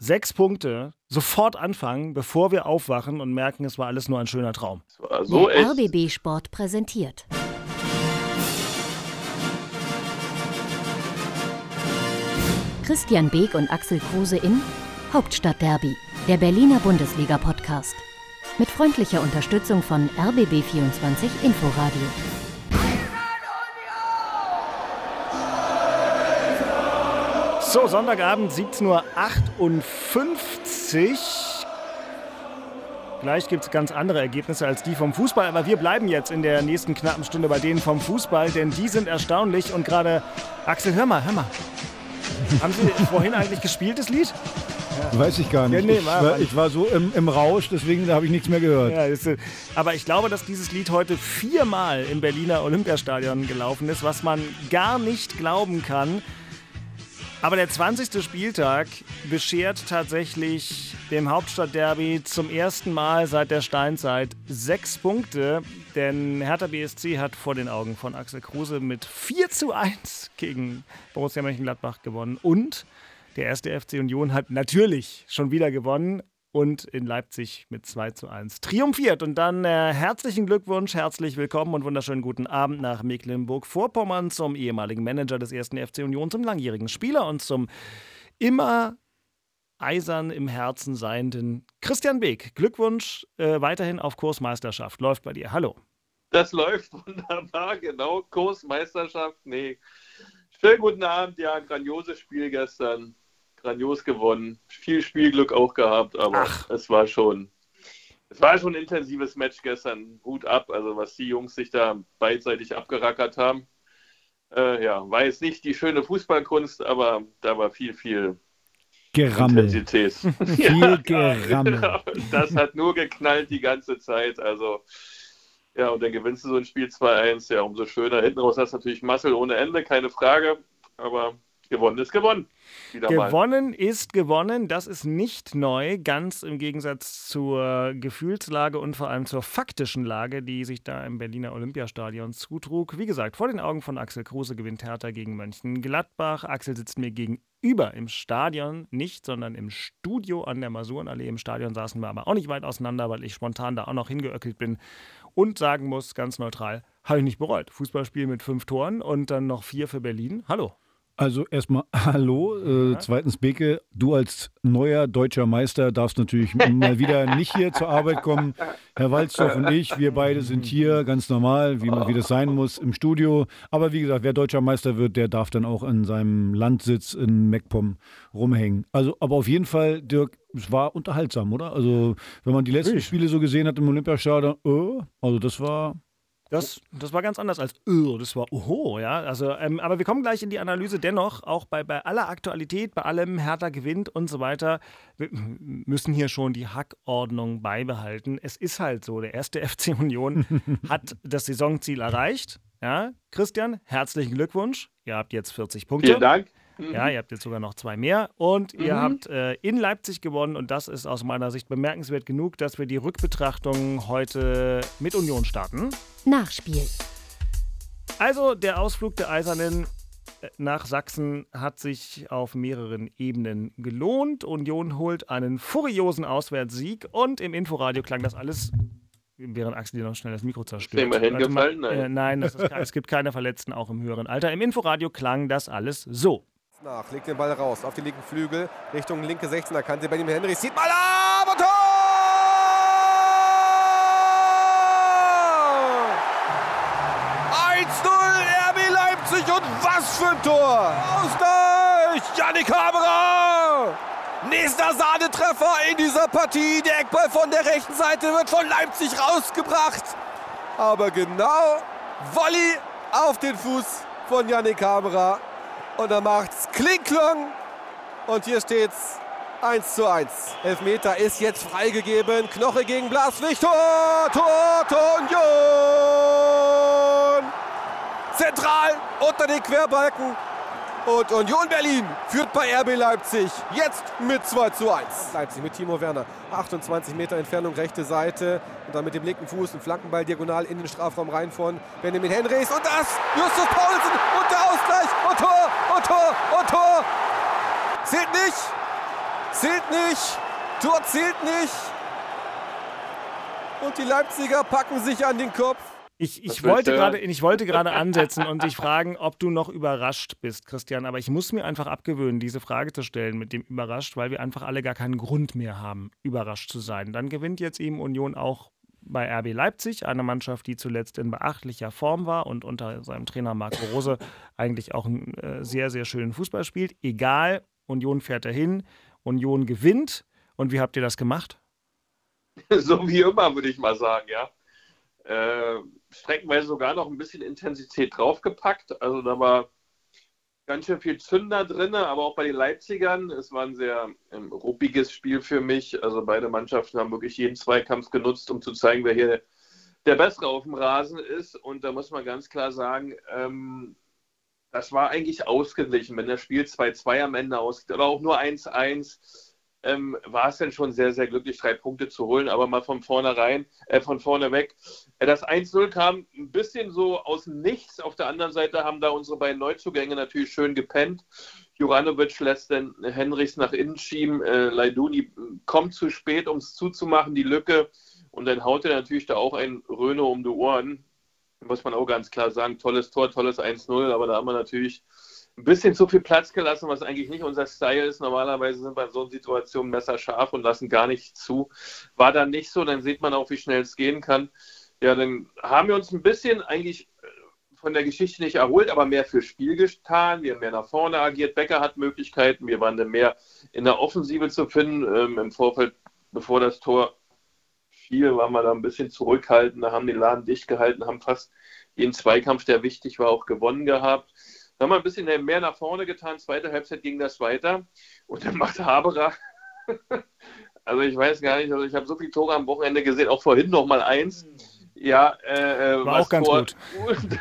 sechs Punkte sofort anfangen, bevor wir aufwachen und merken, es war alles nur ein schöner Traum. So Der RBB Sport präsentiert. Christian Beek und Axel Kruse in Hauptstadtderby, der Berliner Bundesliga-Podcast. Mit freundlicher Unterstützung von RBB24 Inforadio. So, Sonntagabend 17.58 Uhr. Gleich gibt es ganz andere Ergebnisse als die vom Fußball, aber wir bleiben jetzt in der nächsten knappen Stunde bei denen vom Fußball, denn die sind erstaunlich und gerade, Axel, hör mal, hör mal. Haben Sie vorhin eigentlich gespielt, das Lied? Ja. Weiß ich gar nicht. Ja, nee, ich, war, ich, war, so im, im Rausch, deswegen habe ich nichts mehr gehört. Ja, ist, aber ich glaube, dass dieses Lied heute viermal im Berliner Olympiastadion gelaufen ist, was man gar nicht glauben kann. Aber der 20. Spieltag beschert tatsächlich dem Hauptstadtderby zum ersten Mal seit der Steinzeit sechs Punkte. Denn Hertha BSC hat vor den Augen von Axel Kruse mit 4 zu 1 gegen Borussia Mönchengladbach gewonnen. Und der erste FC Union hat natürlich schon wieder gewonnen und in Leipzig mit 2 zu 1 triumphiert. Und dann äh, herzlichen Glückwunsch, herzlich willkommen und wunderschönen guten Abend nach Mecklenburg-Vorpommern zum ehemaligen Manager des ersten FC Union, zum langjährigen Spieler und zum immer eisern im Herzen seienden Christian Beek. Glückwunsch äh, weiterhin auf Kursmeisterschaft. Läuft bei dir. Hallo. Das läuft wunderbar, genau. Kursmeisterschaft, nee. Schönen guten Abend, ja, ein grandioses Spiel gestern grandios gewonnen. Viel Spielglück auch gehabt, aber Ach. es war schon. Es war schon ein intensives Match gestern. Hut ab, also was die Jungs sich da beidseitig abgerackert haben. Äh, ja, war jetzt nicht die schöne Fußballkunst, aber da war viel, viel Gerammel. Intensität. viel ja, Gerammel. Genau. Das hat nur geknallt die ganze Zeit. Also, ja, und dann gewinnst du so ein Spiel 2-1. Ja, umso schöner. Hinten raus hast du natürlich Muscle ohne Ende, keine Frage. Aber gewonnen ist gewonnen. Gewonnen ist gewonnen. Das ist nicht neu, ganz im Gegensatz zur Gefühlslage und vor allem zur faktischen Lage, die sich da im Berliner Olympiastadion zutrug. Wie gesagt, vor den Augen von Axel Kruse gewinnt Hertha gegen Mönchengladbach. Axel sitzt mir gegenüber im Stadion, nicht, sondern im Studio an der Masurenallee. Im Stadion saßen wir aber auch nicht weit auseinander, weil ich spontan da auch noch hingeöckelt bin und sagen muss, ganz neutral, habe ich nicht bereut. Fußballspiel mit fünf Toren und dann noch vier für Berlin. Hallo. Also erstmal Hallo. Äh, zweitens, Beke, du als neuer deutscher Meister darfst natürlich mal wieder nicht hier zur Arbeit kommen. Herr Walzdorf und ich, wir beide sind hier ganz normal, wie, man, wie das sein muss, im Studio. Aber wie gesagt, wer deutscher Meister wird, der darf dann auch in seinem Landsitz in MacPom rumhängen. Also, aber auf jeden Fall, Dirk, es war unterhaltsam, oder? Also, wenn man die letzten Spiele so gesehen hat im Olympiastadion, äh, also das war das, das war ganz anders als das war oho, ja. Also, ähm, aber wir kommen gleich in die Analyse. Dennoch, auch bei, bei aller Aktualität, bei allem Hertha gewinnt und so weiter, wir müssen hier schon die Hackordnung beibehalten. Es ist halt so, der erste FC Union hat das Saisonziel erreicht. Ja, Christian, herzlichen Glückwunsch. Ihr habt jetzt 40 Punkte. Vielen Dank. Mhm. Ja, ihr habt jetzt sogar noch zwei mehr. Und ihr mhm. habt äh, in Leipzig gewonnen. Und das ist aus meiner Sicht bemerkenswert genug, dass wir die Rückbetrachtung heute mit Union starten. Nachspiel. Also, der Ausflug der Eisernen äh, nach Sachsen hat sich auf mehreren Ebenen gelohnt. Union holt einen furiosen Auswärtssieg und im Inforadio klang das alles, während Axel dir noch schnell das Mikro zerstört. Ist hingefallen? Nein, äh, nein ist, es gibt keine Verletzten, auch im höheren Alter. Im Inforadio klang das alles so nach, legt den Ball raus auf die linken Flügel, Richtung linke 16er Kante. Benjamin Henry sieht mal ab und Tor! 1-0 RB Leipzig und was für ein Tor! Ausgleich! Janik Haberer! Nächster Sahnetreffer in dieser Partie. Der Eckball von der rechten Seite wird von Leipzig rausgebracht. Aber genau Volley auf den Fuß von Janik Haberer. Und dann macht's Kling-Klong. Und hier steht's 1 zu 1. Elfmeter ist jetzt freigegeben. Knoche gegen Blaswig. Tor, Tor, Tor, Union! Zentral unter den Querbalken. Und Union Berlin führt bei RB Leipzig jetzt mit 2 zu 1. Leipzig mit Timo Werner. 28 Meter Entfernung, rechte Seite. Und dann mit dem linken Fuß ein Flankenball diagonal in den Strafraum rein von Benjamin Henrys. Und das Justus Paulsen und der Ausgleich. Und Tor, und Tor, und Tor. Zählt nicht. zählt nicht. Tor zählt nicht. Und die Leipziger packen sich an den Kopf. Ich, ich, wollte gerade, ich wollte gerade ansetzen und dich fragen, ob du noch überrascht bist, Christian. Aber ich muss mir einfach abgewöhnen, diese Frage zu stellen mit dem überrascht, weil wir einfach alle gar keinen Grund mehr haben, überrascht zu sein. Dann gewinnt jetzt eben Union auch bei RB Leipzig, eine Mannschaft, die zuletzt in beachtlicher Form war und unter seinem Trainer Marco Rose eigentlich auch einen äh, sehr, sehr schönen Fußball spielt. Egal, Union fährt dahin, Union gewinnt. Und wie habt ihr das gemacht? So wie immer, würde ich mal sagen, ja. Äh, streckenweise sogar noch ein bisschen Intensität draufgepackt. Also da war ganz schön viel Zünder drin, aber auch bei den Leipzigern. Es war ein sehr ähm, ruppiges Spiel für mich. Also beide Mannschaften haben wirklich jeden Zweikampf genutzt, um zu zeigen, wer hier der Bessere auf dem Rasen ist. Und da muss man ganz klar sagen, ähm, das war eigentlich ausgeglichen. Wenn das Spiel 2-2 am Ende ausgeht oder auch nur 1-1, ähm, war es dann schon sehr, sehr glücklich, drei Punkte zu holen. Aber mal von vornherein, äh, von vorne weg. Äh, das 1-0 kam ein bisschen so aus dem Nichts. Auf der anderen Seite haben da unsere beiden Neuzugänge natürlich schön gepennt. Juranovic lässt dann Henrichs nach innen schieben. Äh, Leiduni kommt zu spät, um es zuzumachen, die Lücke. Und dann haut er natürlich da auch ein Röne um die Ohren. Muss man auch ganz klar sagen. Tolles Tor, tolles 1-0. Aber da haben wir natürlich ein bisschen zu viel Platz gelassen, was eigentlich nicht unser Style ist. Normalerweise sind wir in so einer Situation messerscharf und lassen gar nichts zu. War dann nicht so, dann sieht man auch, wie schnell es gehen kann. Ja, dann haben wir uns ein bisschen eigentlich äh, von der Geschichte nicht erholt, aber mehr fürs Spiel getan. Wir haben mehr nach vorne agiert. Becker hat Möglichkeiten. Wir waren dann mehr in der Offensive zu finden. Ähm, Im Vorfeld, bevor das Tor fiel, waren wir da ein bisschen zurückhaltend. Da haben den Laden dicht gehalten, haben fast jeden Zweikampf, der wichtig war, auch gewonnen gehabt. Dann haben wir ein bisschen mehr nach vorne getan. Zweite Halbzeit ging das weiter. Und dann macht Haberer. also ich weiß gar nicht, also ich habe so viele Tore am Wochenende gesehen, auch vorhin noch mal eins. Ja, äh, äh war auch ganz vor, gut.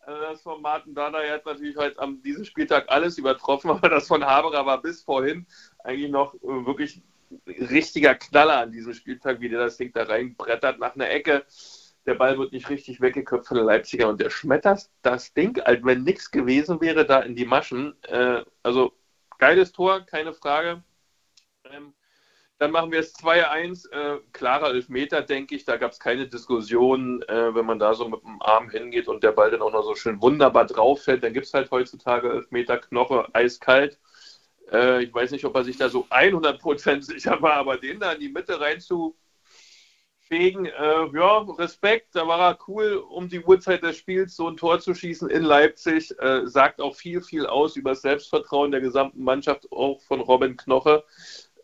also das von Martin Dada hat natürlich heute am diesem Spieltag alles übertroffen, aber das von Haberer war bis vorhin eigentlich noch äh, wirklich richtiger Knaller an diesem Spieltag, wie der das Ding da reinbrettert nach einer Ecke der Ball wird nicht richtig weggeköpft von den Leipziger und der schmettert das Ding, als wenn nichts gewesen wäre, da in die Maschen. Äh, also geiles Tor, keine Frage. Ähm, dann machen wir es 2-1, äh, klarer Elfmeter, denke ich. Da gab es keine Diskussion, äh, wenn man da so mit dem Arm hingeht und der Ball dann auch noch so schön wunderbar drauf fällt. Dann gibt es halt heutzutage Elfmeter, Knoche, eiskalt. Äh, ich weiß nicht, ob er sich da so 100% sicher war, aber den da in die Mitte rein zu Deswegen, äh, ja, Respekt, da war er cool, um die Uhrzeit des Spiels so ein Tor zu schießen in Leipzig. Äh, sagt auch viel, viel aus über das Selbstvertrauen der gesamten Mannschaft, auch von Robin Knoche.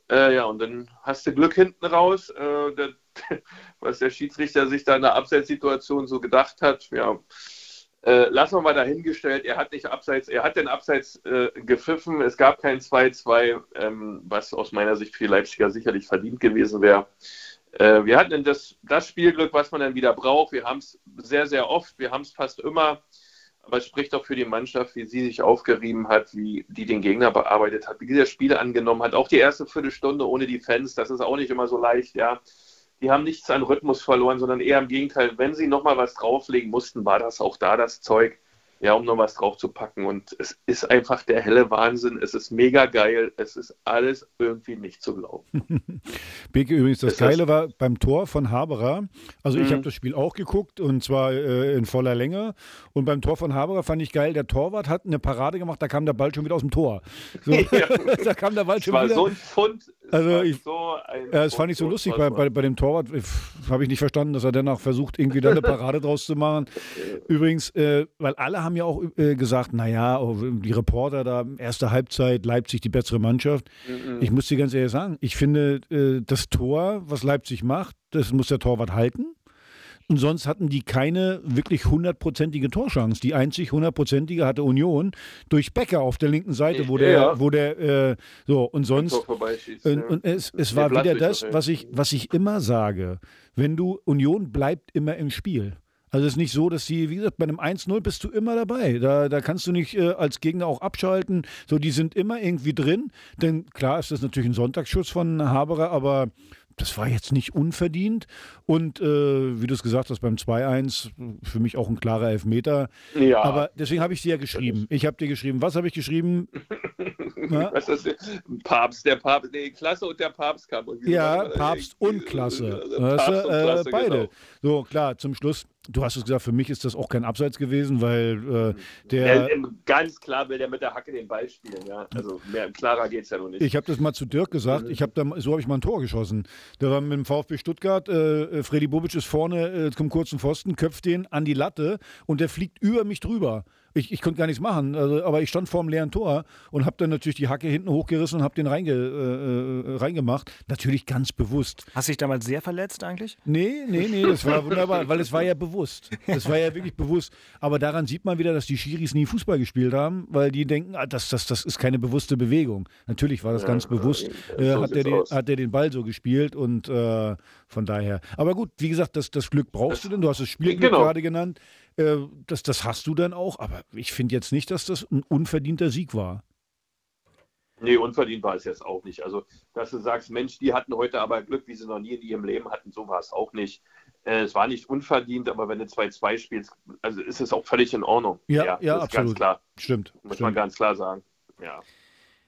Äh, ja, und dann hast du Glück hinten raus, äh, der, was der Schiedsrichter sich da in der Abseitssituation so gedacht hat. Ja, äh, lassen wir mal dahingestellt, er hat nicht abseits, er hat den Abseits äh, gepfiffen, es gab kein 2-2, ähm, was aus meiner Sicht für Leipziger sicherlich verdient gewesen wäre. Äh, wir hatten das, das Spielglück, was man dann wieder braucht. Wir haben es sehr, sehr oft, wir haben es fast immer. Aber es spricht auch für die Mannschaft, wie sie sich aufgerieben hat, wie die den Gegner bearbeitet hat, wie sie das Spiel angenommen hat. Auch die erste Viertelstunde ohne die Fans, das ist auch nicht immer so leicht, ja. Die haben nichts an Rhythmus verloren, sondern eher im Gegenteil. Wenn sie nochmal was drauflegen mussten, war das auch da das Zeug ja, um noch was drauf zu packen. Und es ist einfach der helle Wahnsinn. Es ist mega geil. Es ist alles irgendwie nicht zu glauben. Beke, übrigens, das ist Geile war beim Tor von Haberer. Also, mhm. ich habe das Spiel auch geguckt und zwar äh, in voller Länge. Und beim Tor von Haberer fand ich geil, der Torwart hat eine Parade gemacht, da kam der Ball schon wieder aus dem Tor. So, ja. da kam der Ball schon war wieder. So ein Pfund. Also, ich, so ein ja, das fand ich so lustig. Bei, bei, bei dem Torwart habe ich nicht verstanden, dass er danach versucht, irgendwie da eine Parade draus zu machen. Übrigens, äh, weil alle haben haben ja auch äh, gesagt, naja, oh, die Reporter da, erste Halbzeit, Leipzig die bessere Mannschaft. Mhm. Ich muss dir ganz ehrlich sagen, ich finde, äh, das Tor, was Leipzig macht, das muss der Torwart halten. Und sonst hatten die keine wirklich hundertprozentige Torchance. Die einzig hundertprozentige hatte Union durch Becker auf der linken Seite, wo der, ja. wo der, äh, so, und sonst. Und, ja. und es, es war wieder das, was ich, was ich immer sage. Wenn du, Union bleibt immer im Spiel. Also es ist nicht so, dass sie, wie gesagt, bei einem 1-0 bist du immer dabei. Da, da kannst du nicht äh, als Gegner auch abschalten. So, die sind immer irgendwie drin. Denn klar ist das natürlich ein Sonntagsschuss von Haberer, aber das war jetzt nicht unverdient. Und äh, wie du es gesagt hast, beim 2-1 für mich auch ein klarer Elfmeter. Ja. Aber deswegen habe ich dir ja geschrieben. Ich habe dir geschrieben. Was habe ich geschrieben? Was ist das? Papst, der Papst, nee, Klasse und der Papst kam. Ja, Papst und Klasse. Papst und Klasse äh, beide. Genau. So, klar, zum Schluss Du hast es gesagt, für mich ist das auch kein Abseits gewesen, weil äh, der. Ja, ganz klar will der mit der Hacke den Ball spielen, ja. Also mehr klarer geht es ja noch nicht. Ich habe das mal zu Dirk gesagt, ich hab da, so habe ich mal ein Tor geschossen. Da war mit dem VfB Stuttgart, äh, Freddy Bobic ist vorne äh, zum kurzen Pfosten, köpft den an die Latte und der fliegt über mich drüber. Ich, ich konnte gar nichts machen, also, aber ich stand vor dem leeren Tor und habe dann natürlich die Hacke hinten hochgerissen und habe den reinge, äh, äh, reingemacht. Natürlich ganz bewusst. Hast du dich damals sehr verletzt eigentlich? Nee, nee, nee, das war wunderbar, weil es war ja bewusst. Das war ja wirklich bewusst. Aber daran sieht man wieder, dass die Schiris nie Fußball gespielt haben, weil die denken, ah, das, das, das ist keine bewusste Bewegung. Natürlich war das ja, ganz bewusst, äh, hat, er den, hat er den Ball so gespielt und äh, von daher. Aber gut, wie gesagt, das, das Glück brauchst das, du denn. Du hast das Spielglück genau. gerade genannt. Äh, das, das hast du dann auch, aber ich finde jetzt nicht, dass das ein unverdienter Sieg war. Nee, unverdient war es jetzt auch nicht. Also, dass du sagst, Mensch, die hatten heute aber Glück, wie sie noch nie in ihrem Leben hatten, so war es auch nicht. Äh, es war nicht unverdient, aber wenn du 2-2 spielst, also ist es auch völlig in Ordnung. Ja, ja, ja absolut. Ganz klar. Stimmt. Muss stimmt. man ganz klar sagen. Ja.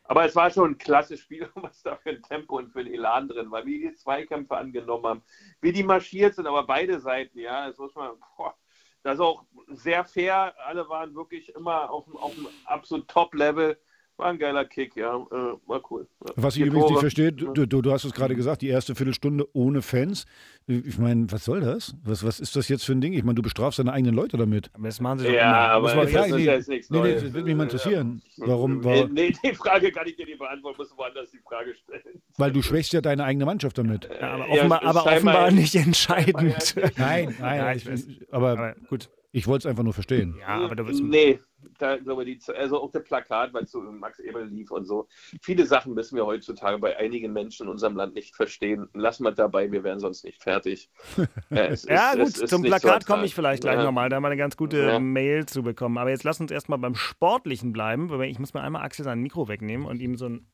Aber es war schon ein klasse Spiel, was da für ein Tempo und für ein Elan drin war, wie die Zweikämpfe angenommen haben, wie die marschiert sind, aber beide Seiten, ja, das muss man, boah, das ist auch sehr fair. Alle waren wirklich immer auf, auf einem absolut Top-Level. War ein geiler Kick, ja. Äh, war cool. Was ich übrigens nicht verstehe, du, du, du, hast es gerade gesagt, die erste Viertelstunde ohne Fans. Ich meine, was soll das? Was, was ist das jetzt für ein Ding? Ich meine, du bestrafst deine eigenen Leute damit. Aber das machen sie doch ja, immer. aber Muss man fragen, das ist nichts nee, nee, das würde mich mal interessieren. Ja. Warum, warum? Nee, die Frage kann ich dir nicht beantworten, musst du woanders die Frage stellen. Weil du schwächst ja deine eigene Mannschaft damit. Ja, aber offenbar, ja, aber offenbar nicht entscheidend. Nein, nein, ich, aber, aber gut. Ich wollte es einfach nur verstehen. Ja, aber du wirst. Nee, da, glaube ich, also auch der Plakat, weil es so Max Eberl lief und so. Viele Sachen müssen wir heutzutage bei einigen Menschen in unserem Land nicht verstehen. Lassen wir dabei, wir wären sonst nicht fertig. ja, ist, gut, ist, zum Plakat so komme ich vielleicht gleich ja. nochmal. Da haben wir eine ganz gute ja. Mail zu bekommen. Aber jetzt lass uns erstmal beim Sportlichen bleiben. Weil ich muss mir einmal Axel sein Mikro wegnehmen und ihm so ein.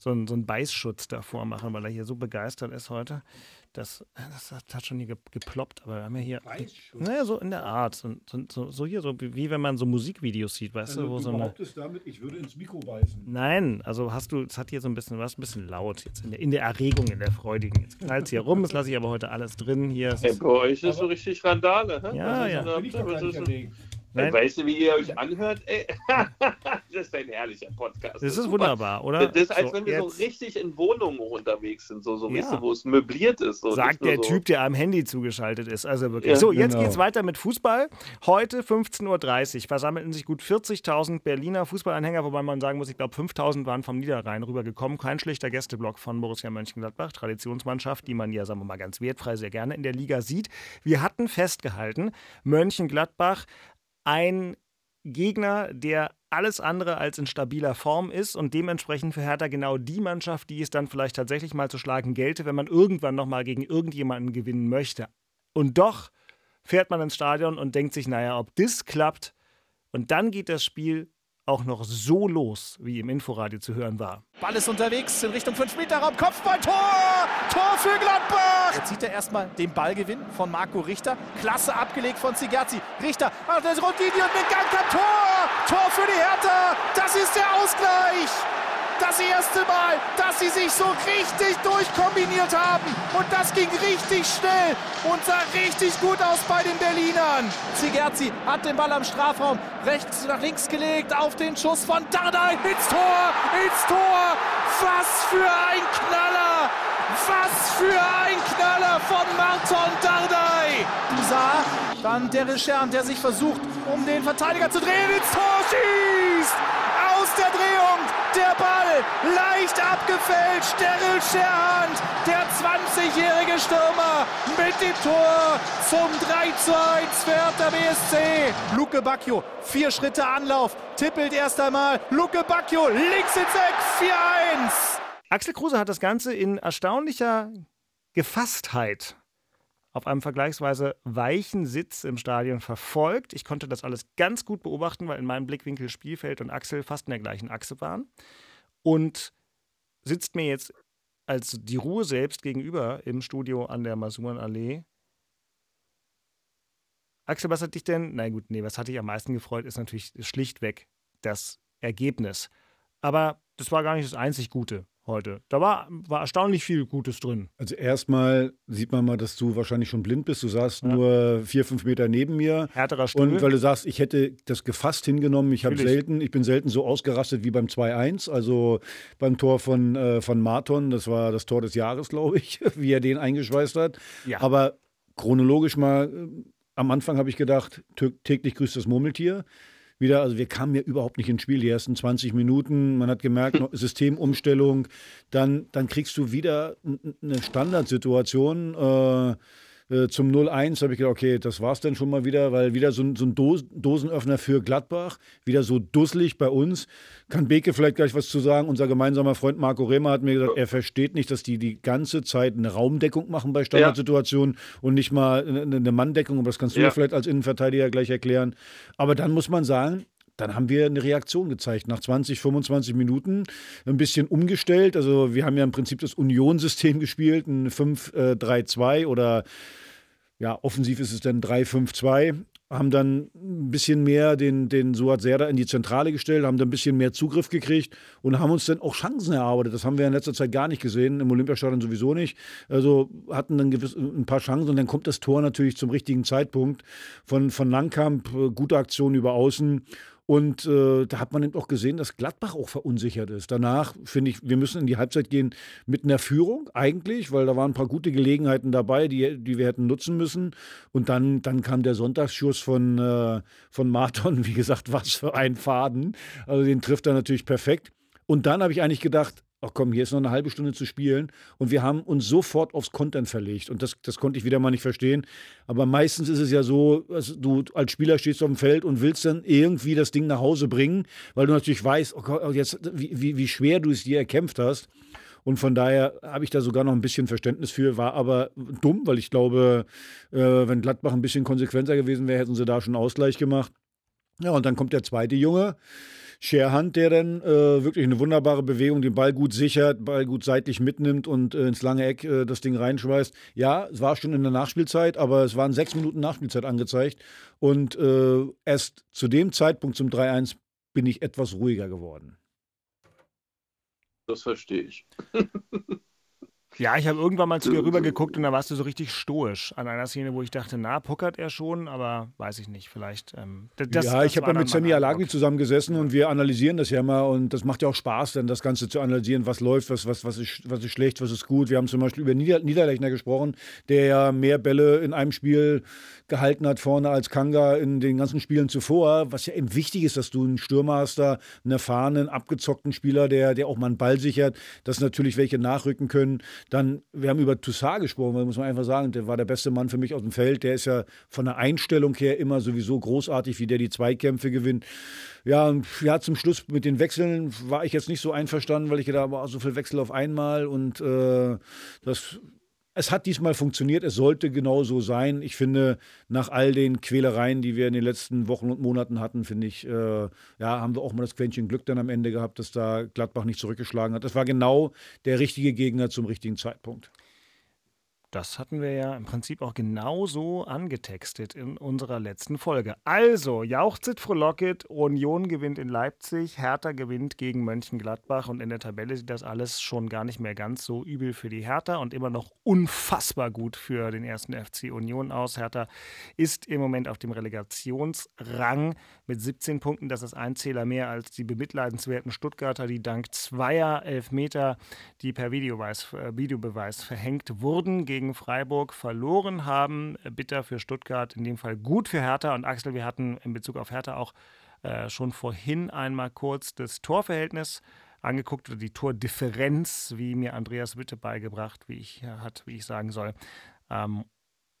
So ein, so ein Beißschutz davor machen, weil er hier so begeistert ist heute. Das, das hat schon hier geploppt, aber wir haben ja hier. Naja, so in der Art. So, so, so, hier, so wie wenn man so Musikvideos sieht, weißt also, du? Wo du so behauptest eine... damit, ich würde ins Mikro beißen. Nein, also hast du, es hat hier so ein bisschen, was ein bisschen laut jetzt in der, in der Erregung, in der Freudigen. Jetzt knallt es hier rum, das lasse ich aber heute alles drin. Hier hey, bei euch ist so richtig Randale. Hä? Ja, ja. Ich doch gar nicht Nein. Weißt du, wie ihr euch anhört? Ey, das ist ein herrlicher Podcast. Das, das ist wunderbar, oder? Das ist, als so, wenn wir jetzt. so richtig in Wohnungen unterwegs sind, so, so ja. weißt du, wo es möbliert ist. So, Sagt der so. Typ, der am Handy zugeschaltet ist. Also wirklich. Ja, so, jetzt genau. geht's weiter mit Fußball. Heute 15.30 Uhr versammelten sich gut 40.000 Berliner Fußballanhänger, wobei man sagen muss, ich glaube, 5.000 waren vom Niederrhein rübergekommen. Kein schlechter Gästeblock von Borussia Mönchengladbach, Traditionsmannschaft, die man ja, sagen wir mal, ganz wertfrei sehr gerne in der Liga sieht. Wir hatten festgehalten, Mönchengladbach ein Gegner, der alles andere als in stabiler Form ist und dementsprechend für Hertha genau die Mannschaft, die es dann vielleicht tatsächlich mal zu schlagen gelte, wenn man irgendwann nochmal gegen irgendjemanden gewinnen möchte. Und doch fährt man ins Stadion und denkt sich, naja, ob das klappt. Und dann geht das Spiel auch noch so los, wie im Inforadio zu hören war. Ball ist unterwegs in Richtung 5-Meter-Raum, Kopfball, Tor! Tor für Gladbach! Jetzt sieht er erstmal den Ballgewinn von Marco Richter. Klasse abgelegt von Zigerzi. Richter macht das Rondini und mit Gang Tor! Tor für die Hertha! Das ist der Ausgleich! Das erste Mal, dass sie sich so richtig durchkombiniert haben. Und das ging richtig schnell und sah richtig gut aus bei den Berlinern. Zigerzi hat den Ball am Strafraum rechts nach links gelegt auf den Schuss von Dardai ins Tor, ins Tor. Was für ein Knaller! Was für ein Knaller von Marton Dardai! Sah dann der Recherche, der sich versucht, um den Verteidiger zu drehen, ins Tor schießt! Der Drehung der Ball leicht abgefälscht. Daryl Scherhand, der 20-jährige Stürmer mit dem Tor zum 3 zu 1 Werder BSC. Luke Bacchio, vier Schritte Anlauf, tippelt erst einmal. Luke Bacchio links ins Eck, 4-1. Axel Kruse hat das Ganze in erstaunlicher Gefasstheit auf einem vergleichsweise weichen Sitz im Stadion verfolgt. Ich konnte das alles ganz gut beobachten, weil in meinem Blickwinkel Spielfeld und Axel fast in der gleichen Achse waren. Und sitzt mir jetzt als die Ruhe selbst gegenüber im Studio an der Masurenallee. Axel, was hat dich denn, na gut, nee, was hat dich am meisten gefreut, ist natürlich schlichtweg das Ergebnis. Aber das war gar nicht das einzig Gute heute. Da war, war erstaunlich viel Gutes drin. Also erstmal sieht man mal, dass du wahrscheinlich schon blind bist. Du saßt ja. nur vier, fünf Meter neben mir. Härterer Stuhl. Und weil du sagst, ich hätte das gefasst hingenommen. Ich habe selten, ich bin selten so ausgerastet wie beim 2-1, also beim Tor von, äh, von Marton. Das war das Tor des Jahres, glaube ich, wie er den eingeschweißt hat. Ja. Aber chronologisch mal, äh, am Anfang habe ich gedacht, täglich grüßt das Murmeltier wieder, also wir kamen ja überhaupt nicht ins Spiel, die ersten 20 Minuten. Man hat gemerkt, Systemumstellung, dann, dann kriegst du wieder eine Standardsituation. Äh, äh, zum 0-1 habe ich gedacht, okay, das war es dann schon mal wieder, weil wieder so, so ein Dosenöffner für Gladbach, wieder so dusselig bei uns. Kann Beke vielleicht gleich was zu sagen? Unser gemeinsamer Freund Marco Rehmer hat mir gesagt, er versteht nicht, dass die die ganze Zeit eine Raumdeckung machen bei Standardsituationen ja. und nicht mal eine, eine Manndeckung. Aber das kannst du ja. vielleicht als Innenverteidiger gleich erklären. Aber dann muss man sagen, dann haben wir eine Reaktion gezeigt. Nach 20, 25 Minuten ein bisschen umgestellt. Also wir haben ja im Prinzip das Union-System gespielt, ein 5-3-2 oder ja, offensiv ist es dann 3-5-2 haben dann ein bisschen mehr den, den Suat Serda in die Zentrale gestellt, haben dann ein bisschen mehr Zugriff gekriegt und haben uns dann auch Chancen erarbeitet. Das haben wir in letzter Zeit gar nicht gesehen, im Olympiastadion sowieso nicht. Also hatten dann gewiss, ein paar Chancen und dann kommt das Tor natürlich zum richtigen Zeitpunkt von, von Langkamp, äh, gute Aktion über Außen und äh, da hat man eben auch gesehen, dass Gladbach auch verunsichert ist. Danach finde ich, wir müssen in die Halbzeit gehen mit einer Führung eigentlich, weil da waren ein paar gute Gelegenheiten dabei, die, die wir hätten nutzen müssen. Und dann, dann kam der Sonntagsschuss von, äh, von Marton. Wie gesagt, was für ein Faden. Also den trifft er natürlich perfekt. Und dann habe ich eigentlich gedacht, ach komm, hier ist noch eine halbe Stunde zu spielen. Und wir haben uns sofort aufs Content verlegt. Und das, das konnte ich wieder mal nicht verstehen. Aber meistens ist es ja so, du als Spieler stehst auf dem Feld und willst dann irgendwie das Ding nach Hause bringen, weil du natürlich weißt, oh Gott, jetzt, wie, wie, wie schwer du es dir erkämpft hast. Und von daher habe ich da sogar noch ein bisschen Verständnis für, war aber dumm, weil ich glaube, äh, wenn Gladbach ein bisschen konsequenter gewesen wäre, hätten sie da schon Ausgleich gemacht. Ja, und dann kommt der zweite Junge, Scherhand, der dann äh, wirklich eine wunderbare Bewegung, den Ball gut sichert, Ball gut seitlich mitnimmt und äh, ins lange Eck äh, das Ding reinschmeißt. Ja, es war schon in der Nachspielzeit, aber es waren sechs Minuten Nachspielzeit angezeigt. Und äh, erst zu dem Zeitpunkt zum 3-1 bin ich etwas ruhiger geworden. Das verstehe ich. Ja, ich habe irgendwann mal zu dir rüber geguckt und da warst du so richtig stoisch an einer Szene, wo ich dachte, na, puckert er schon, aber weiß ich nicht, vielleicht. Ähm, das, ja, ich habe ja mit Sami Alagi zusammengesessen und wir analysieren das ja mal und das macht ja auch Spaß, dann das Ganze zu analysieren, was läuft, was, was, was, ist, was ist schlecht, was ist gut. Wir haben zum Beispiel über Nieder Niederlechner gesprochen, der ja mehr Bälle in einem Spiel gehalten hat vorne als Kanga in den ganzen Spielen zuvor, was ja eben wichtig ist, dass du einen Stürmer hast, da einen erfahrenen, abgezockten Spieler, der, der auch mal einen Ball sichert, dass natürlich welche nachrücken können dann, wir haben über Toussaint gesprochen, muss man einfach sagen, der war der beste Mann für mich auf dem Feld. Der ist ja von der Einstellung her immer sowieso großartig, wie der die Zweikämpfe gewinnt. Ja, ja, zum Schluss mit den Wechseln war ich jetzt nicht so einverstanden, weil ich gedacht habe, so viel Wechsel auf einmal und äh, das es hat diesmal funktioniert, es sollte genau so sein. Ich finde, nach all den Quälereien, die wir in den letzten Wochen und Monaten hatten, finde ich, äh, ja, haben wir auch mal das Quäntchen Glück dann am Ende gehabt, dass da Gladbach nicht zurückgeschlagen hat. Das war genau der richtige Gegner zum richtigen Zeitpunkt. Das hatten wir ja im Prinzip auch genauso angetextet in unserer letzten Folge. Also, jauchzit frohlocket, Union gewinnt in Leipzig, Hertha gewinnt gegen Mönchengladbach und in der Tabelle sieht das alles schon gar nicht mehr ganz so übel für die Hertha und immer noch unfassbar gut für den ersten FC Union aus. Hertha ist im Moment auf dem Relegationsrang mit 17 Punkten. Das ist ein Zähler mehr als die bemitleidenswerten Stuttgarter, die dank zweier Elfmeter, die per Videobeweis, äh, Videobeweis verhängt wurden, gegen gegen Freiburg verloren haben. Bitter für Stuttgart, in dem Fall gut für Hertha. Und Axel, wir hatten in Bezug auf Hertha auch äh, schon vorhin einmal kurz das Torverhältnis angeguckt oder die Tordifferenz, wie mir Andreas Witte beigebracht, wie ich hat, wie ich sagen soll. Ähm,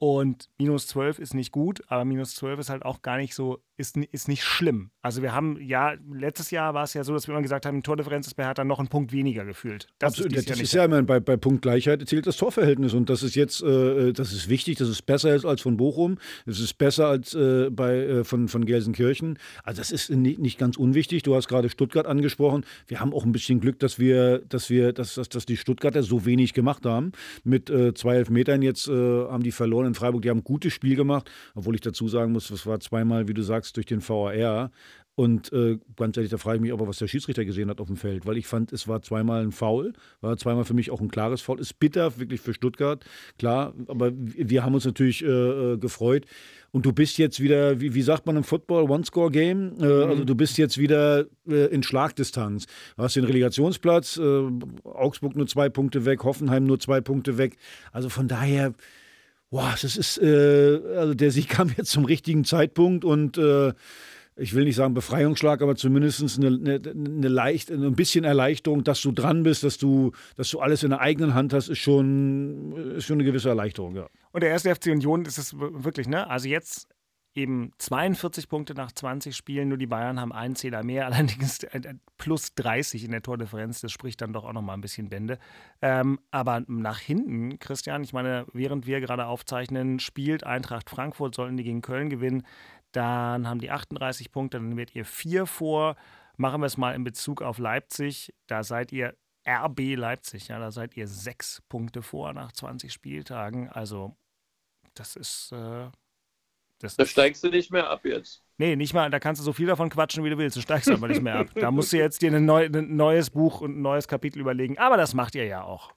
und minus 12 ist nicht gut, aber minus 12 ist halt auch gar nicht so ist, ist nicht schlimm. Also wir haben, ja, letztes Jahr war es ja so, dass wir immer gesagt haben, Tordifferenz ist bei Hertha noch ein Punkt weniger gefühlt. Das Absolut, ist, das ist ja, immer, bei, bei Punktgleichheit zählt das Torverhältnis und das ist jetzt, äh, das ist wichtig, das ist besser als von Bochum, das ist besser als äh, bei, äh, von, von Gelsenkirchen. Also das ist nicht, nicht ganz unwichtig. Du hast gerade Stuttgart angesprochen. Wir haben auch ein bisschen Glück, dass wir, dass wir, dass, dass, dass die Stuttgarter so wenig gemacht haben. Mit äh, zwei Elfmetern jetzt äh, haben die verloren in Freiburg. Die haben ein gutes Spiel gemacht, obwohl ich dazu sagen muss, das war zweimal, wie du sagst, durch den VAR. Und äh, ganz ehrlich, da frage ich mich aber, was der Schiedsrichter gesehen hat auf dem Feld, weil ich fand, es war zweimal ein Foul, war zweimal für mich auch ein klares Foul. Ist bitter, wirklich für Stuttgart, klar, aber wir haben uns natürlich äh, äh, gefreut. Und du bist jetzt wieder, wie, wie sagt man im Football, One-Score-Game? Äh, mhm. Also du bist jetzt wieder äh, in Schlagdistanz. Du hast den Relegationsplatz, äh, Augsburg nur zwei Punkte weg, Hoffenheim nur zwei Punkte weg. Also von daher, wow, das ist, äh, also der Sieg kam jetzt zum richtigen Zeitpunkt und äh, ich will nicht sagen Befreiungsschlag, aber zumindest eine, eine, eine leicht, ein bisschen Erleichterung, dass du dran bist, dass du, dass du alles in der eigenen Hand hast, ist schon, ist schon eine gewisse Erleichterung, ja. Und der erste FC Union ist es wirklich, ne? Also jetzt eben 42 Punkte nach 20 Spielen, nur die Bayern haben einen Zähler mehr, allerdings äh, plus 30 in der Tordifferenz, das spricht dann doch auch nochmal ein bisschen Bände. Ähm, aber nach hinten, Christian, ich meine, während wir gerade aufzeichnen, spielt Eintracht Frankfurt, sollten die gegen Köln gewinnen, dann haben die 38 Punkte, dann werdet ihr vier vor. Machen wir es mal in Bezug auf Leipzig. Da seid ihr RB Leipzig, ja, da seid ihr sechs Punkte vor nach 20 Spieltagen. Also, das ist. Äh, das da steigst du nicht mehr ab jetzt. Nee, nicht mal, da kannst du so viel davon quatschen, wie du willst. Du steigst aber nicht mehr ab. Da musst du jetzt dir ein, neu, ein neues Buch und ein neues Kapitel überlegen. Aber das macht ihr ja auch.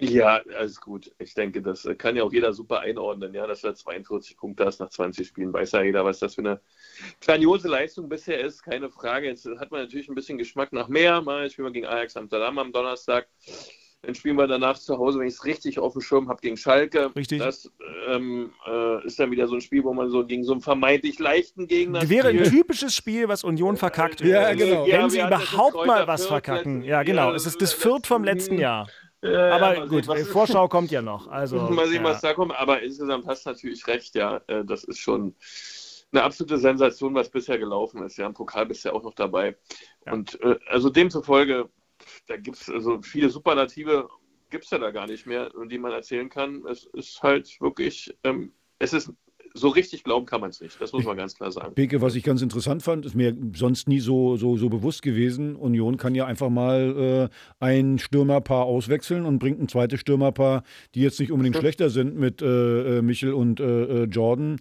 Ja, alles gut. Ich denke, das kann ja auch jeder super einordnen, ja, dass er 42 Punkte hast nach 20 Spielen. Weiß ja jeder, was das für eine grandiose Leistung bisher ist, keine Frage. Jetzt hat man natürlich ein bisschen Geschmack nach mehr. Mal spielen wir gegen Ajax Amsterdam am Donnerstag. Dann spielen wir danach zu Hause, wenn ich es richtig auf dem Schirm habe, gegen Schalke. Richtig. Das ähm, äh, ist dann wieder so ein Spiel, wo man so gegen so einen vermeintlich leichten Gegner. Wäre ein typisches Spiel, was Union verkackt. Ja, genau. Wenn ja, sie überhaupt mal was verkacken. Ja, genau. Ja, es ist das Viert vom letzten Jahr. Ja, aber gut, sehen, Vorschau kommt ja noch. Also, mal sehen, ja. was da kommt. Aber insgesamt hast du natürlich recht, ja. Äh, das ist schon eine absolute Sensation, was bisher gelaufen ist. Ja, im Pokal bist du ja auch noch dabei. Ja. Und äh, also demzufolge, da gibt es also viele Superlative, gibt es ja da gar nicht mehr, die man erzählen kann. Es ist halt wirklich, ähm, es ist so richtig glauben kann man es nicht. Das muss man ganz klar sagen. Beke, was ich ganz interessant fand, ist mir sonst nie so, so, so bewusst gewesen. Union kann ja einfach mal äh, ein Stürmerpaar auswechseln und bringt ein zweites Stürmerpaar, die jetzt nicht unbedingt schlechter sind mit äh, äh Michel und äh, äh Jordan.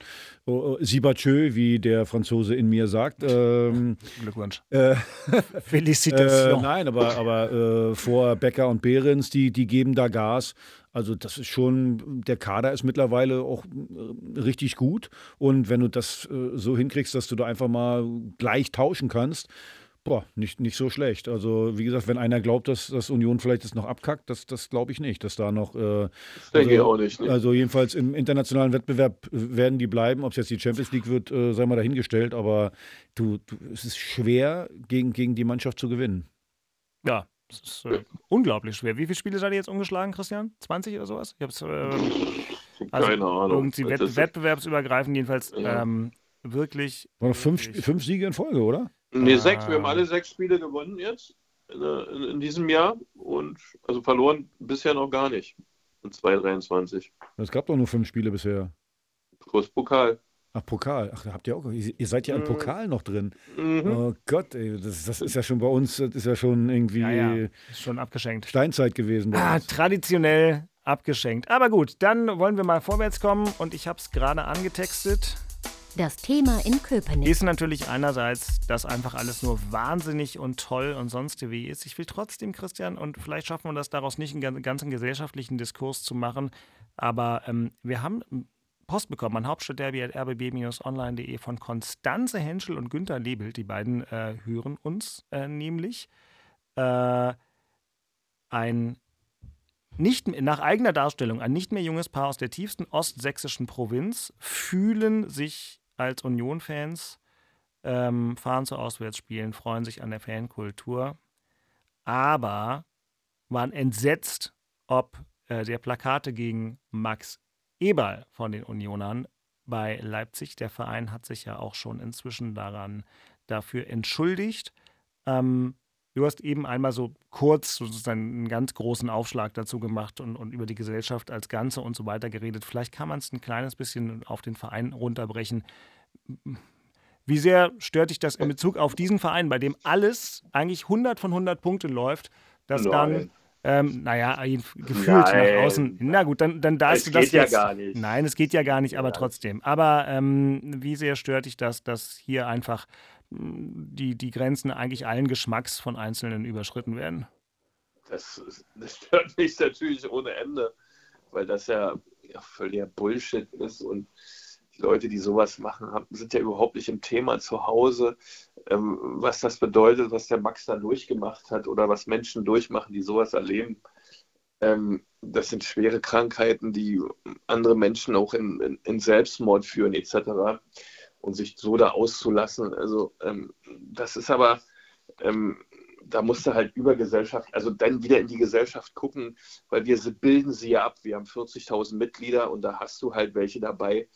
Oh, oh, Sibachö, wie der Franzose in mir sagt. Ähm, Glückwunsch. Äh, Felicitation. Äh, nein, aber, aber äh, vor Becker und Behrens, die, die geben da Gas. Also das ist schon, der Kader ist mittlerweile auch äh, richtig gut. Und wenn du das äh, so hinkriegst, dass du da einfach mal gleich tauschen kannst, boah, nicht, nicht so schlecht. Also wie gesagt, wenn einer glaubt, dass, dass Union vielleicht das noch abkackt, das, das glaube ich nicht, dass da noch... Äh, das denke also, ich auch nicht. Ne? Also jedenfalls im internationalen Wettbewerb werden die bleiben. Ob es jetzt die Champions League wird, äh, sei mal dahingestellt. Aber du, du, es ist schwer, gegen, gegen die Mannschaft zu gewinnen. Ja, das ist äh, unglaublich schwer. Wie viele Spiele seid ihr jetzt umgeschlagen, Christian? 20 oder sowas? Ich hab's, äh, also Keine Ahnung. Irgendwie Wett wettbewerbsübergreifend jedenfalls ja. ähm, wirklich. War fünf, fünf Siege in Folge, oder? Nee, ah. sechs. Wir haben alle sechs Spiele gewonnen jetzt in, in, in, diesem Jahr und also verloren bisher noch gar nicht. In 2023. Es gab doch nur fünf Spiele bisher. Plus Pokal. Ach, Pokal. Ach, habt ihr auch. Ihr seid ja im mhm. Pokal noch drin. Mhm. Oh Gott, ey, das, das, ist ja schon bei uns, das ist ja schon irgendwie. Ja, ja. Ist schon abgeschenkt. Steinzeit gewesen. Ah, traditionell abgeschenkt. Aber gut, dann wollen wir mal vorwärts kommen und ich habe es gerade angetextet. Das Thema in Köpenick ist natürlich einerseits, dass einfach alles nur wahnsinnig und toll und sonst wie ist. Ich will trotzdem, Christian, und vielleicht schaffen wir das daraus nicht einen ganzen gesellschaftlichen Diskurs zu machen, aber ähm, wir haben Post bekommen an hauptstadtderby.rbb-online.de von Konstanze Henschel und Günter Lebelt. Die beiden äh, hören uns äh, nämlich. Äh, ein nicht, nach eigener Darstellung ein nicht mehr junges Paar aus der tiefsten ostsächsischen Provinz fühlen sich als Union-Fans, ähm, fahren zu Auswärtsspielen, freuen sich an der Fankultur, aber waren entsetzt, ob äh, der Plakate gegen Max Eberl von den Unionern bei Leipzig. Der Verein hat sich ja auch schon inzwischen daran dafür entschuldigt. Ähm, du hast eben einmal so kurz sozusagen einen ganz großen Aufschlag dazu gemacht und, und über die Gesellschaft als Ganze und so weiter geredet. Vielleicht kann man es ein kleines bisschen auf den Verein runterbrechen. Wie sehr stört dich das in Bezug auf diesen Verein, bei dem alles eigentlich 100 von 100 Punkte läuft, dass Nein. dann ähm, naja, gefühlt Nein. nach außen. Na gut, dann, dann darfst es du das. Geht ja gar nicht. Nein, es geht ja gar nicht, aber ja. trotzdem. Aber ähm, wie sehr stört dich das, dass hier einfach hm, die, die Grenzen eigentlich allen Geschmacks von Einzelnen überschritten werden? Das, das stört mich natürlich ohne Ende, weil das ja, ja völliger Bullshit ist und die Leute, die sowas machen, sind ja überhaupt nicht im Thema zu Hause, ähm, was das bedeutet, was der Max da durchgemacht hat oder was Menschen durchmachen, die sowas erleben. Ähm, das sind schwere Krankheiten, die andere Menschen auch in, in, in Selbstmord führen, etc. Und sich so da auszulassen, also ähm, das ist aber, ähm, da musst du halt über Gesellschaft, also dann wieder in die Gesellschaft gucken, weil wir bilden sie ja ab. Wir haben 40.000 Mitglieder und da hast du halt welche dabei,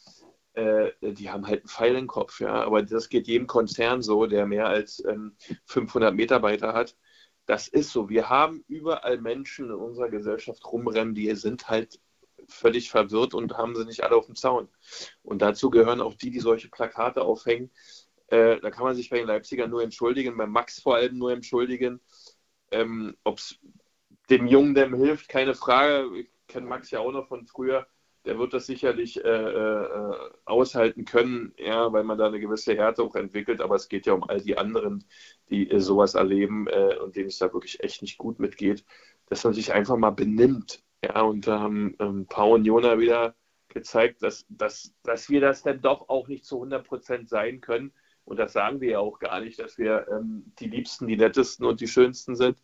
äh, die haben halt einen Pfeil im Kopf, ja. Aber das geht jedem Konzern so, der mehr als ähm, 500 Mitarbeiter hat. Das ist so. Wir haben überall Menschen in unserer Gesellschaft rumrennen, die sind halt völlig verwirrt und haben sie nicht alle auf dem Zaun. Und dazu gehören auch die, die solche Plakate aufhängen. Äh, da kann man sich bei den Leipzigern nur entschuldigen, bei Max vor allem nur entschuldigen. Ähm, Ob es dem Jungen dem hilft, keine Frage. Ich kenne Max ja auch noch von früher der wird das sicherlich äh, äh, aushalten können, ja, weil man da eine gewisse Härte auch entwickelt. Aber es geht ja um all die anderen, die äh, sowas erleben äh, und denen es da wirklich echt nicht gut mitgeht, dass man sich einfach mal benimmt. Ja, und da haben ähm, Pau und Jona wieder gezeigt, dass, dass, dass wir das dann doch auch nicht zu 100 Prozent sein können. Und das sagen wir ja auch gar nicht, dass wir ähm, die Liebsten, die Nettesten und die Schönsten sind,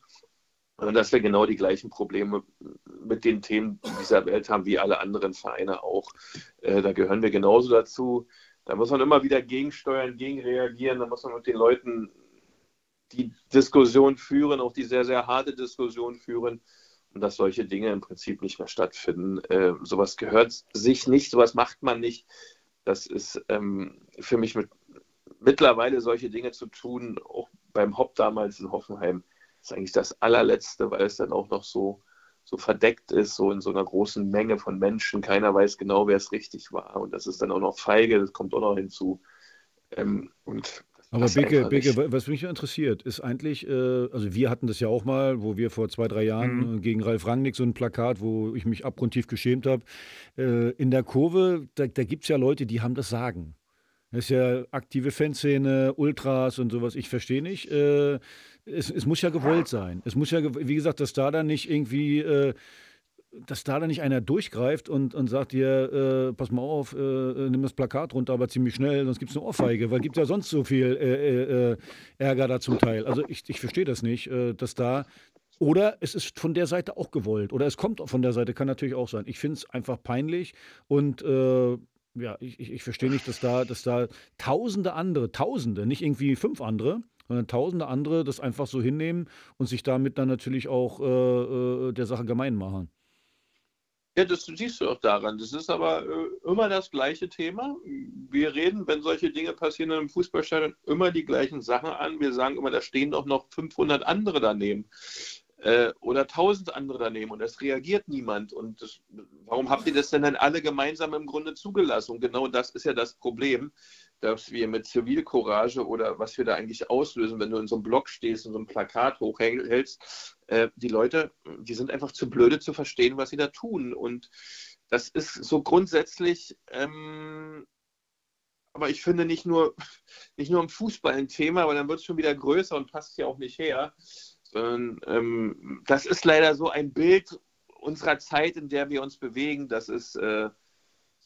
und dass wir genau die gleichen Probleme mit den Themen dieser Welt haben wie alle anderen Vereine auch. Äh, da gehören wir genauso dazu. Da muss man immer wieder gegensteuern, gegenreagieren. Da muss man mit den Leuten die Diskussion führen, auch die sehr, sehr harte Diskussion führen. Und dass solche Dinge im Prinzip nicht mehr stattfinden. Äh, sowas gehört sich nicht, sowas macht man nicht. Das ist ähm, für mich mit, mittlerweile solche Dinge zu tun, auch beim Hop damals in Hoffenheim ist eigentlich das allerletzte, weil es dann auch noch so, so verdeckt ist, so in so einer großen Menge von Menschen. Keiner weiß genau, wer es richtig war. Und das ist dann auch noch feige, das kommt auch noch hinzu. Ähm, und aber Beke, Beke, was mich interessiert, ist eigentlich, äh, also wir hatten das ja auch mal, wo wir vor zwei, drei Jahren mhm. gegen Ralf Rangnick so ein Plakat, wo ich mich abgrundtief geschämt habe. Äh, in der Kurve, da, da gibt es ja Leute, die haben das Sagen. Das ist ja aktive Fanszene, Ultras und sowas. Ich verstehe nicht. Äh, es, es, muss ja gewollt sein. Es muss ja, wie gesagt, dass da dann nicht irgendwie, äh, dass da dann nicht einer durchgreift und, und sagt dir, äh, pass mal auf, äh, äh, nimm das Plakat runter, aber ziemlich schnell, sonst gibt es eine Ohrfeige, weil gibt ja sonst so viel äh, Ärger da zum Teil. Also ich, ich verstehe das nicht, dass da oder es ist von der Seite auch gewollt. Oder es kommt von der Seite, kann natürlich auch sein. Ich finde es einfach peinlich und äh, ja, ich, ich verstehe nicht, dass da, dass da tausende andere, tausende, nicht irgendwie fünf andere, sondern tausende andere das einfach so hinnehmen und sich damit dann natürlich auch äh, äh, der Sache gemein machen. Ja, das siehst du auch daran. Das ist aber äh, immer das gleiche Thema. Wir reden, wenn solche Dinge passieren im Fußballstadion, immer die gleichen Sachen an. Wir sagen immer, da stehen doch noch 500 andere daneben äh, oder tausend andere daneben und es reagiert niemand. Und das, warum habt ihr das denn dann alle gemeinsam im Grunde zugelassen? Und genau das ist ja das Problem, dass wir mit Zivilcourage oder was wir da eigentlich auslösen, wenn du in so einem Block stehst und so ein Plakat hochhältst, äh, die Leute, die sind einfach zu blöde zu verstehen, was sie da tun. Und das ist so grundsätzlich ähm, aber ich finde nicht nur, nicht nur im Fußball ein Thema, weil dann wird es schon wieder größer und passt ja auch nicht her. Sondern, ähm, das ist leider so ein Bild unserer Zeit, in der wir uns bewegen. Das ist äh,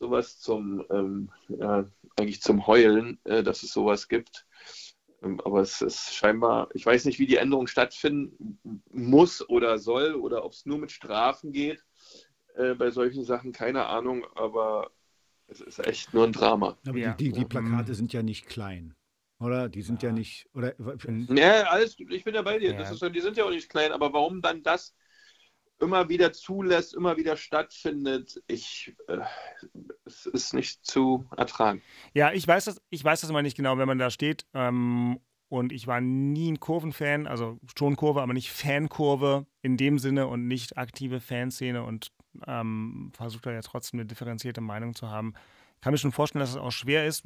sowas zum, ähm, ja, eigentlich zum Heulen, äh, dass es sowas gibt. Ähm, aber es ist scheinbar, ich weiß nicht, wie die Änderung stattfinden muss oder soll oder ob es nur mit Strafen geht äh, bei solchen Sachen, keine Ahnung, aber es ist echt nur ein Drama. Aber ja. die, die, die Plakate sind ja nicht klein. Oder? Die sind ja, ja nicht. Oder, ja, alles, ich bin ja bei dir. Ja. Ist, die sind ja auch nicht klein, aber warum dann das immer wieder zulässt, immer wieder stattfindet, ich, äh, es ist nicht zu ertragen. Ja, ich weiß das, ich weiß das immer nicht genau, wenn man da steht. Ähm, und ich war nie ein Kurvenfan, also schon Kurve, aber nicht Fankurve in dem Sinne und nicht aktive Fanszene und ähm, versuche da ja trotzdem eine differenzierte Meinung zu haben kann mir schon vorstellen, dass es auch schwer ist.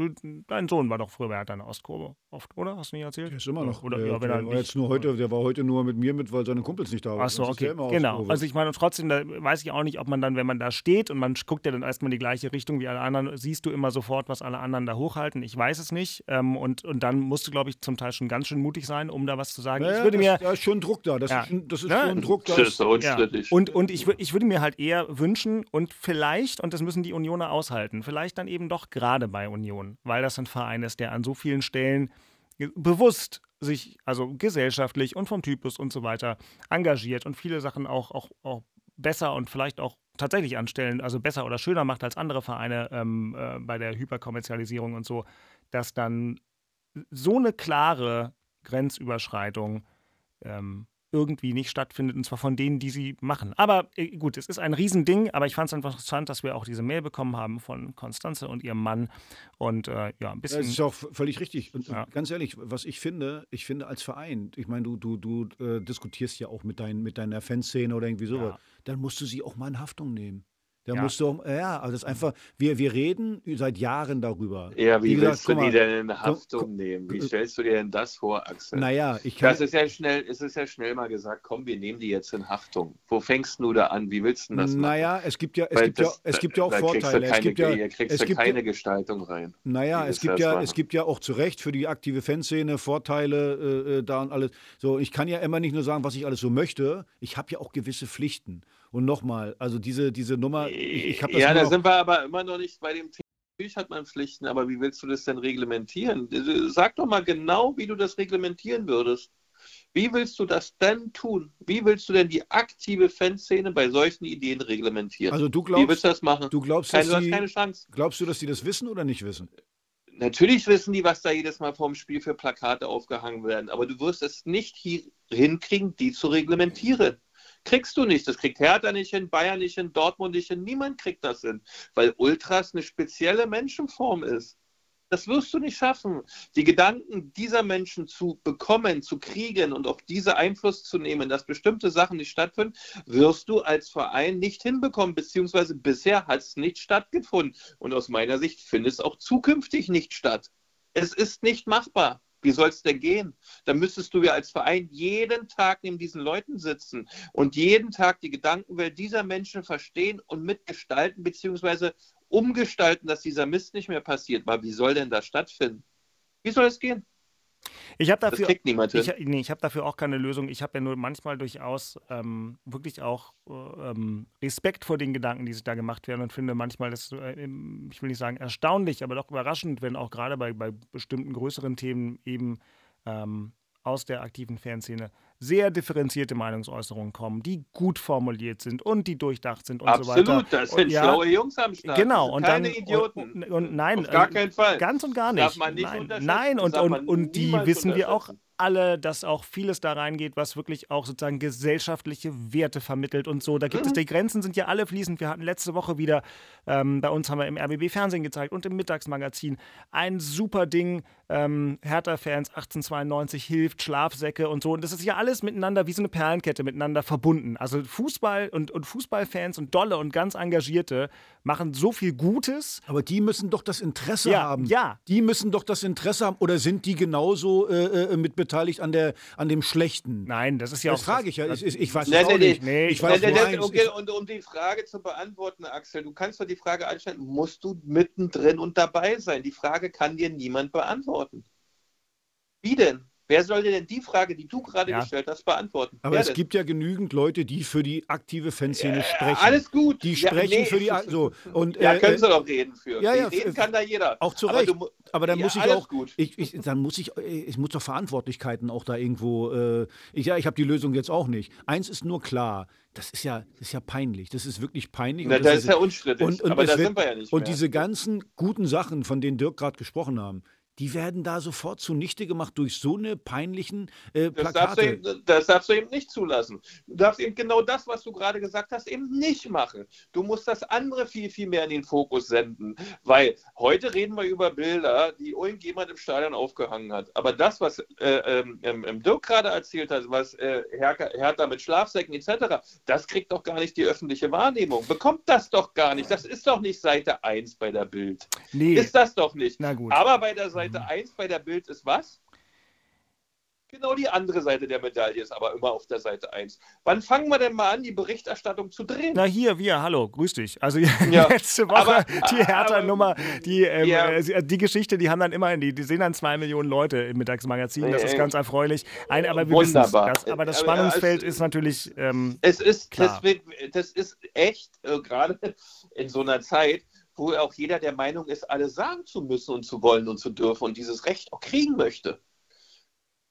Dein Sohn war doch früher bei einer Ostkurve oft, oder? Hast du nicht erzählt? Der ist immer noch. Oder, der, ja, der, der, war jetzt nur heute, der war heute nur mit mir mit, weil seine Kumpels nicht da waren. Achso, okay. Genau. Also ich meine, trotzdem, da weiß ich auch nicht, ob man dann, wenn man da steht und man guckt ja dann erstmal in die gleiche Richtung wie alle anderen, siehst du immer sofort, was alle anderen da hochhalten. Ich weiß es nicht. Ähm, und, und dann musst du, glaube ich, zum Teil schon ganz schön mutig sein, um da was zu sagen. Naja, ich würde das, mir, da ist schon Druck da. Das ja. ist, schon, das ist ja. schon Druck da. Das ist ja. Und, und ich, ich würde mir halt eher wünschen und vielleicht, und das müssen die Unioner aushalten, vielleicht dann eben doch gerade bei Union, weil das ein Verein ist, der an so vielen Stellen bewusst sich, also gesellschaftlich und vom Typus und so weiter, engagiert und viele Sachen auch, auch, auch besser und vielleicht auch tatsächlich anstellen, also besser oder schöner macht als andere Vereine ähm, äh, bei der Hyperkommerzialisierung und so, dass dann so eine klare Grenzüberschreitung ähm, irgendwie nicht stattfindet, und zwar von denen, die sie machen. Aber äh, gut, es ist ein Riesending, aber ich fand es einfach interessant, dass wir auch diese Mail bekommen haben von Konstanze und ihrem Mann. Und äh, ja, ein bisschen. Das ist auch völlig richtig. Und ja. ganz ehrlich, was ich finde, ich finde als Verein, ich meine, du, du, du äh, diskutierst ja auch mit, dein, mit deiner Fanszene oder irgendwie sowas, ja. dann musst du sie auch mal in Haftung nehmen. Da ja. musst du, ja, also das ist einfach, wir, wir reden seit Jahren darüber. Ja, wie, wie willst gesagt, du die denn in Haftung komm, nehmen? Wie stellst du dir denn das vor, Axel? Naja, ich kann. Das ist ja schnell, es ist ja schnell mal gesagt, komm, wir nehmen die jetzt in Haftung. Wo fängst du da an? Wie willst du das machen? Naja, es gibt ja, es gibt das, ja, es gibt ja auch Vorteile. Keine, es gibt ja, hier kriegst es du keine Gestaltung rein. Naja, es gibt ja, machen. es gibt ja auch zu Recht für die aktive Fanszene Vorteile äh, äh, da und alles. So, ich kann ja immer nicht nur sagen, was ich alles so möchte. Ich habe ja auch gewisse Pflichten. Und nochmal, also diese, diese Nummer, ich, ich habe das Ja, da sind wir aber immer noch nicht bei dem Thema. Natürlich hat man Pflichten, aber wie willst du das denn reglementieren? Sag doch mal genau, wie du das reglementieren würdest. Wie willst du das denn tun? Wie willst du denn die aktive Fanszene bei solchen Ideen reglementieren? Also du glaubst, wie willst du das machen? Du glaubst, keine, dass die, keine Chance. Glaubst du, dass die das wissen oder nicht wissen? Natürlich wissen die, was da jedes Mal vorm Spiel für Plakate aufgehangen werden, aber du wirst es nicht hier hinkriegen, die zu reglementieren. Kriegst du nicht. Das kriegt Hertha nicht hin, Bayern nicht hin, Dortmund nicht hin. Niemand kriegt das hin, weil Ultras eine spezielle Menschenform ist. Das wirst du nicht schaffen. Die Gedanken dieser Menschen zu bekommen, zu kriegen und auf diese Einfluss zu nehmen, dass bestimmte Sachen nicht stattfinden, wirst du als Verein nicht hinbekommen, beziehungsweise bisher hat es nicht stattgefunden. Und aus meiner Sicht findet es auch zukünftig nicht statt. Es ist nicht machbar. Wie soll es denn gehen? Da müsstest du ja als Verein jeden Tag neben diesen Leuten sitzen und jeden Tag die Gedankenwelt dieser Menschen verstehen und mitgestalten bzw. umgestalten, dass dieser Mist nicht mehr passiert. Aber wie soll denn das stattfinden? Wie soll es gehen? Ich habe dafür, ich, nee, ich hab dafür auch keine Lösung. Ich habe ja nur manchmal durchaus ähm, wirklich auch ähm, Respekt vor den Gedanken, die sich da gemacht werden und finde manchmal das, äh, ich will nicht sagen erstaunlich, aber doch überraschend, wenn auch gerade bei, bei bestimmten größeren Themen eben ähm, aus der aktiven Fanszene sehr differenzierte Meinungsäußerungen kommen, die gut formuliert sind und die durchdacht sind und Absolut, so weiter. Absolut, das sind ja, schlaue Jungs am Start. Genau. Und keine dann, Idioten. Und, und, nein, Auf gar keinen Fall. Ganz und gar nicht. Darf man nicht nein, nein und, und, und die wissen wir auch alle, dass auch vieles da reingeht, was wirklich auch sozusagen gesellschaftliche Werte vermittelt und so. Da gibt mhm. es, die Grenzen sind ja alle fließend. Wir hatten letzte Woche wieder, ähm, bei uns haben wir im RBB Fernsehen gezeigt und im Mittagsmagazin ein super Ding. Ähm, Hertha-Fans 1892 hilft, Schlafsäcke und so. Und das ist ja alles miteinander wie so eine Perlenkette miteinander verbunden. Also Fußball und, und Fußballfans und Dolle und ganz Engagierte machen so viel Gutes. Aber die müssen doch das Interesse ja, haben. Ja. Die müssen doch das Interesse haben. Oder sind die genauso äh, äh mit beteiligt an, der, an dem Schlechten? Nein, das ist ja das auch. Das frage ich ja. Ich, ich weiß auch nee, nicht. Nee, ich weiß eins. okay, und um die Frage zu beantworten, Axel, du kannst doch die Frage einstellen, musst du mittendrin und dabei sein? Die Frage kann dir niemand beantworten. Wie denn? Wer soll dir denn die Frage, die du gerade ja. gestellt hast, beantworten? Aber Wer es denn? gibt ja genügend Leute, die für die aktive Fanszene äh, sprechen. Alles gut. Die sprechen ja, nee. für die. So, und, ja, äh, können sie doch reden für. Ja, ja, reden kann da jeder. Auch zu Recht. Aber, aber dann muss ich auch. Ich, ich, dann muss ich. Ich muss doch Verantwortlichkeiten auch da irgendwo. Äh, ich, ja, ich habe die Lösung jetzt auch nicht. Eins ist nur klar. Das ist ja, das ist ja peinlich. Das ist wirklich peinlich. Na, das, ist ja unstrittig. Und, und aber da wird, sind wir ja nicht Und mehr. diese ganzen guten Sachen, von denen Dirk gerade gesprochen haben, die werden da sofort zunichte gemacht durch so eine peinlichen äh, Plakate. Das darfst, eben, das darfst, du eben, nicht zulassen. Du darfst eben genau das, was du gerade gesagt hast, eben nicht machen. Du musst das andere viel, viel mehr in den Fokus senden. Weil heute reden wir über Bilder, die irgendjemand im Stadion aufgehangen hat. Aber das, was äh, ähm, ähm Dirk gerade erzählt hat, was äh, Hertha mit Schlafsäcken etc., das kriegt doch gar nicht die öffentliche Wahrnehmung. Bekommt das doch gar nicht. Das ist doch nicht Seite 1 bei der Bild. Nee. Ist das doch nicht. Na gut. Aber bei der Seite Seite 1 bei der Bild ist was? Genau die andere Seite der Medaille ist aber immer auf der Seite 1. Wann fangen wir denn mal an, die Berichterstattung zu drehen? Na hier, wir, hallo, grüß dich. Also ja, letzte Woche aber, die Hertha-Nummer, die, ähm, ja. Äh, die Geschichte, die haben dann immer, die, die sehen dann zwei Millionen Leute im Mittagsmagazin, das ist ganz erfreulich. Ein, aber wir Wunderbar. Das, aber das Spannungsfeld also, ist natürlich ähm, Es ist, klar. Das, das ist echt, äh, gerade in so einer Zeit, wo auch jeder der Meinung ist, alles sagen zu müssen und zu wollen und zu dürfen und dieses Recht auch kriegen möchte.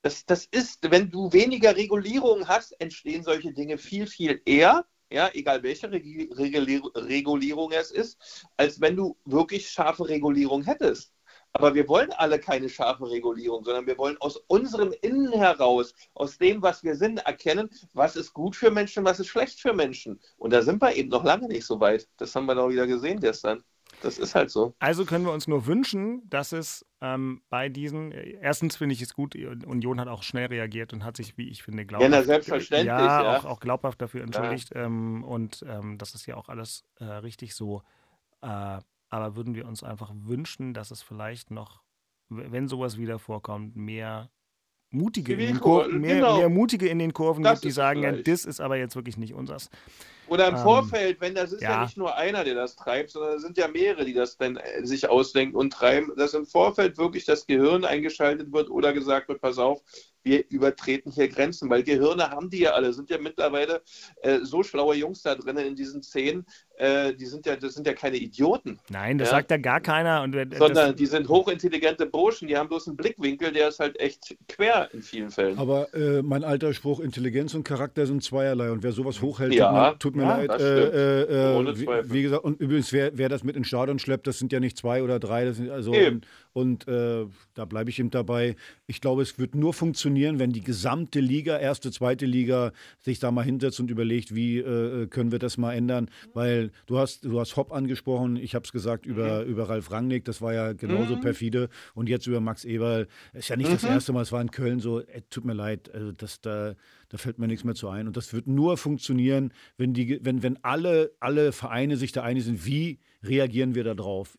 Das, das ist, wenn du weniger Regulierung hast, entstehen solche Dinge viel, viel eher, ja, egal welche Regulierung es ist, als wenn du wirklich scharfe Regulierung hättest. Aber wir wollen alle keine scharfe Regulierung, sondern wir wollen aus unserem Innen heraus, aus dem, was wir sind, erkennen, was ist gut für Menschen, was ist schlecht für Menschen. Und da sind wir eben noch lange nicht so weit. Das haben wir doch wieder gesehen gestern. Das ist halt so. Also können wir uns nur wünschen, dass es ähm, bei diesen, erstens finde ich es gut, Union hat auch schnell reagiert und hat sich, wie ich finde, glaubhaft, ja, selbstverständlich, ja, ja. Auch, auch, glaubhaft dafür entschuldigt. Ähm, und ähm, das ist ja auch alles äh, richtig so. Äh, aber würden wir uns einfach wünschen, dass es vielleicht noch, wenn sowas wieder vorkommt, mehr mutige, in den Kurven, mehr, genau. mehr mutige in den Kurven das gibt, die sagen, ja, das ist aber jetzt wirklich nicht unseres. Oder im ähm, Vorfeld, wenn das ist ja. ja. nicht nur einer, der das treibt, sondern es sind ja mehrere, die das dann äh, sich ausdenken und treiben, dass im Vorfeld wirklich das Gehirn eingeschaltet wird oder gesagt wird, pass auf, wir übertreten hier Grenzen, weil Gehirne haben die ja alle, sind ja mittlerweile äh, so schlaue Jungs da drinnen in diesen Szenen, äh, die sind ja, das sind ja keine Idioten. Nein, das ja? sagt ja gar keiner. Und, äh, Sondern die sind hochintelligente Burschen, die haben bloß einen Blickwinkel, der ist halt echt quer in vielen Fällen. Aber äh, mein alter Spruch, Intelligenz und Charakter sind zweierlei und wer sowas hochhält, ja, tut mir, tut mir ja, leid. Äh, äh, wie, wie, gesagt, und übrigens, wer, wer das mit ins Stadion schleppt, das sind ja nicht zwei oder drei, das sind also und, und da bleibe ich ihm dabei. Ich glaube, es wird nur funktionieren, wenn die gesamte Liga, erste, zweite Liga, sich da mal hinsetzt und überlegt, wie äh, können wir das mal ändern. Weil du hast, du hast Hopp angesprochen, ich habe es gesagt über, mhm. über Ralf Rangnick, das war ja genauso mhm. perfide. Und jetzt über Max Eberl. Ist ja nicht mhm. das erste Mal, es war in Köln so, ey, tut mir leid, also das, da, da fällt mir nichts mehr zu ein. Und das wird nur funktionieren, wenn, die, wenn, wenn alle, alle Vereine sich da einig sind, wie reagieren wir darauf.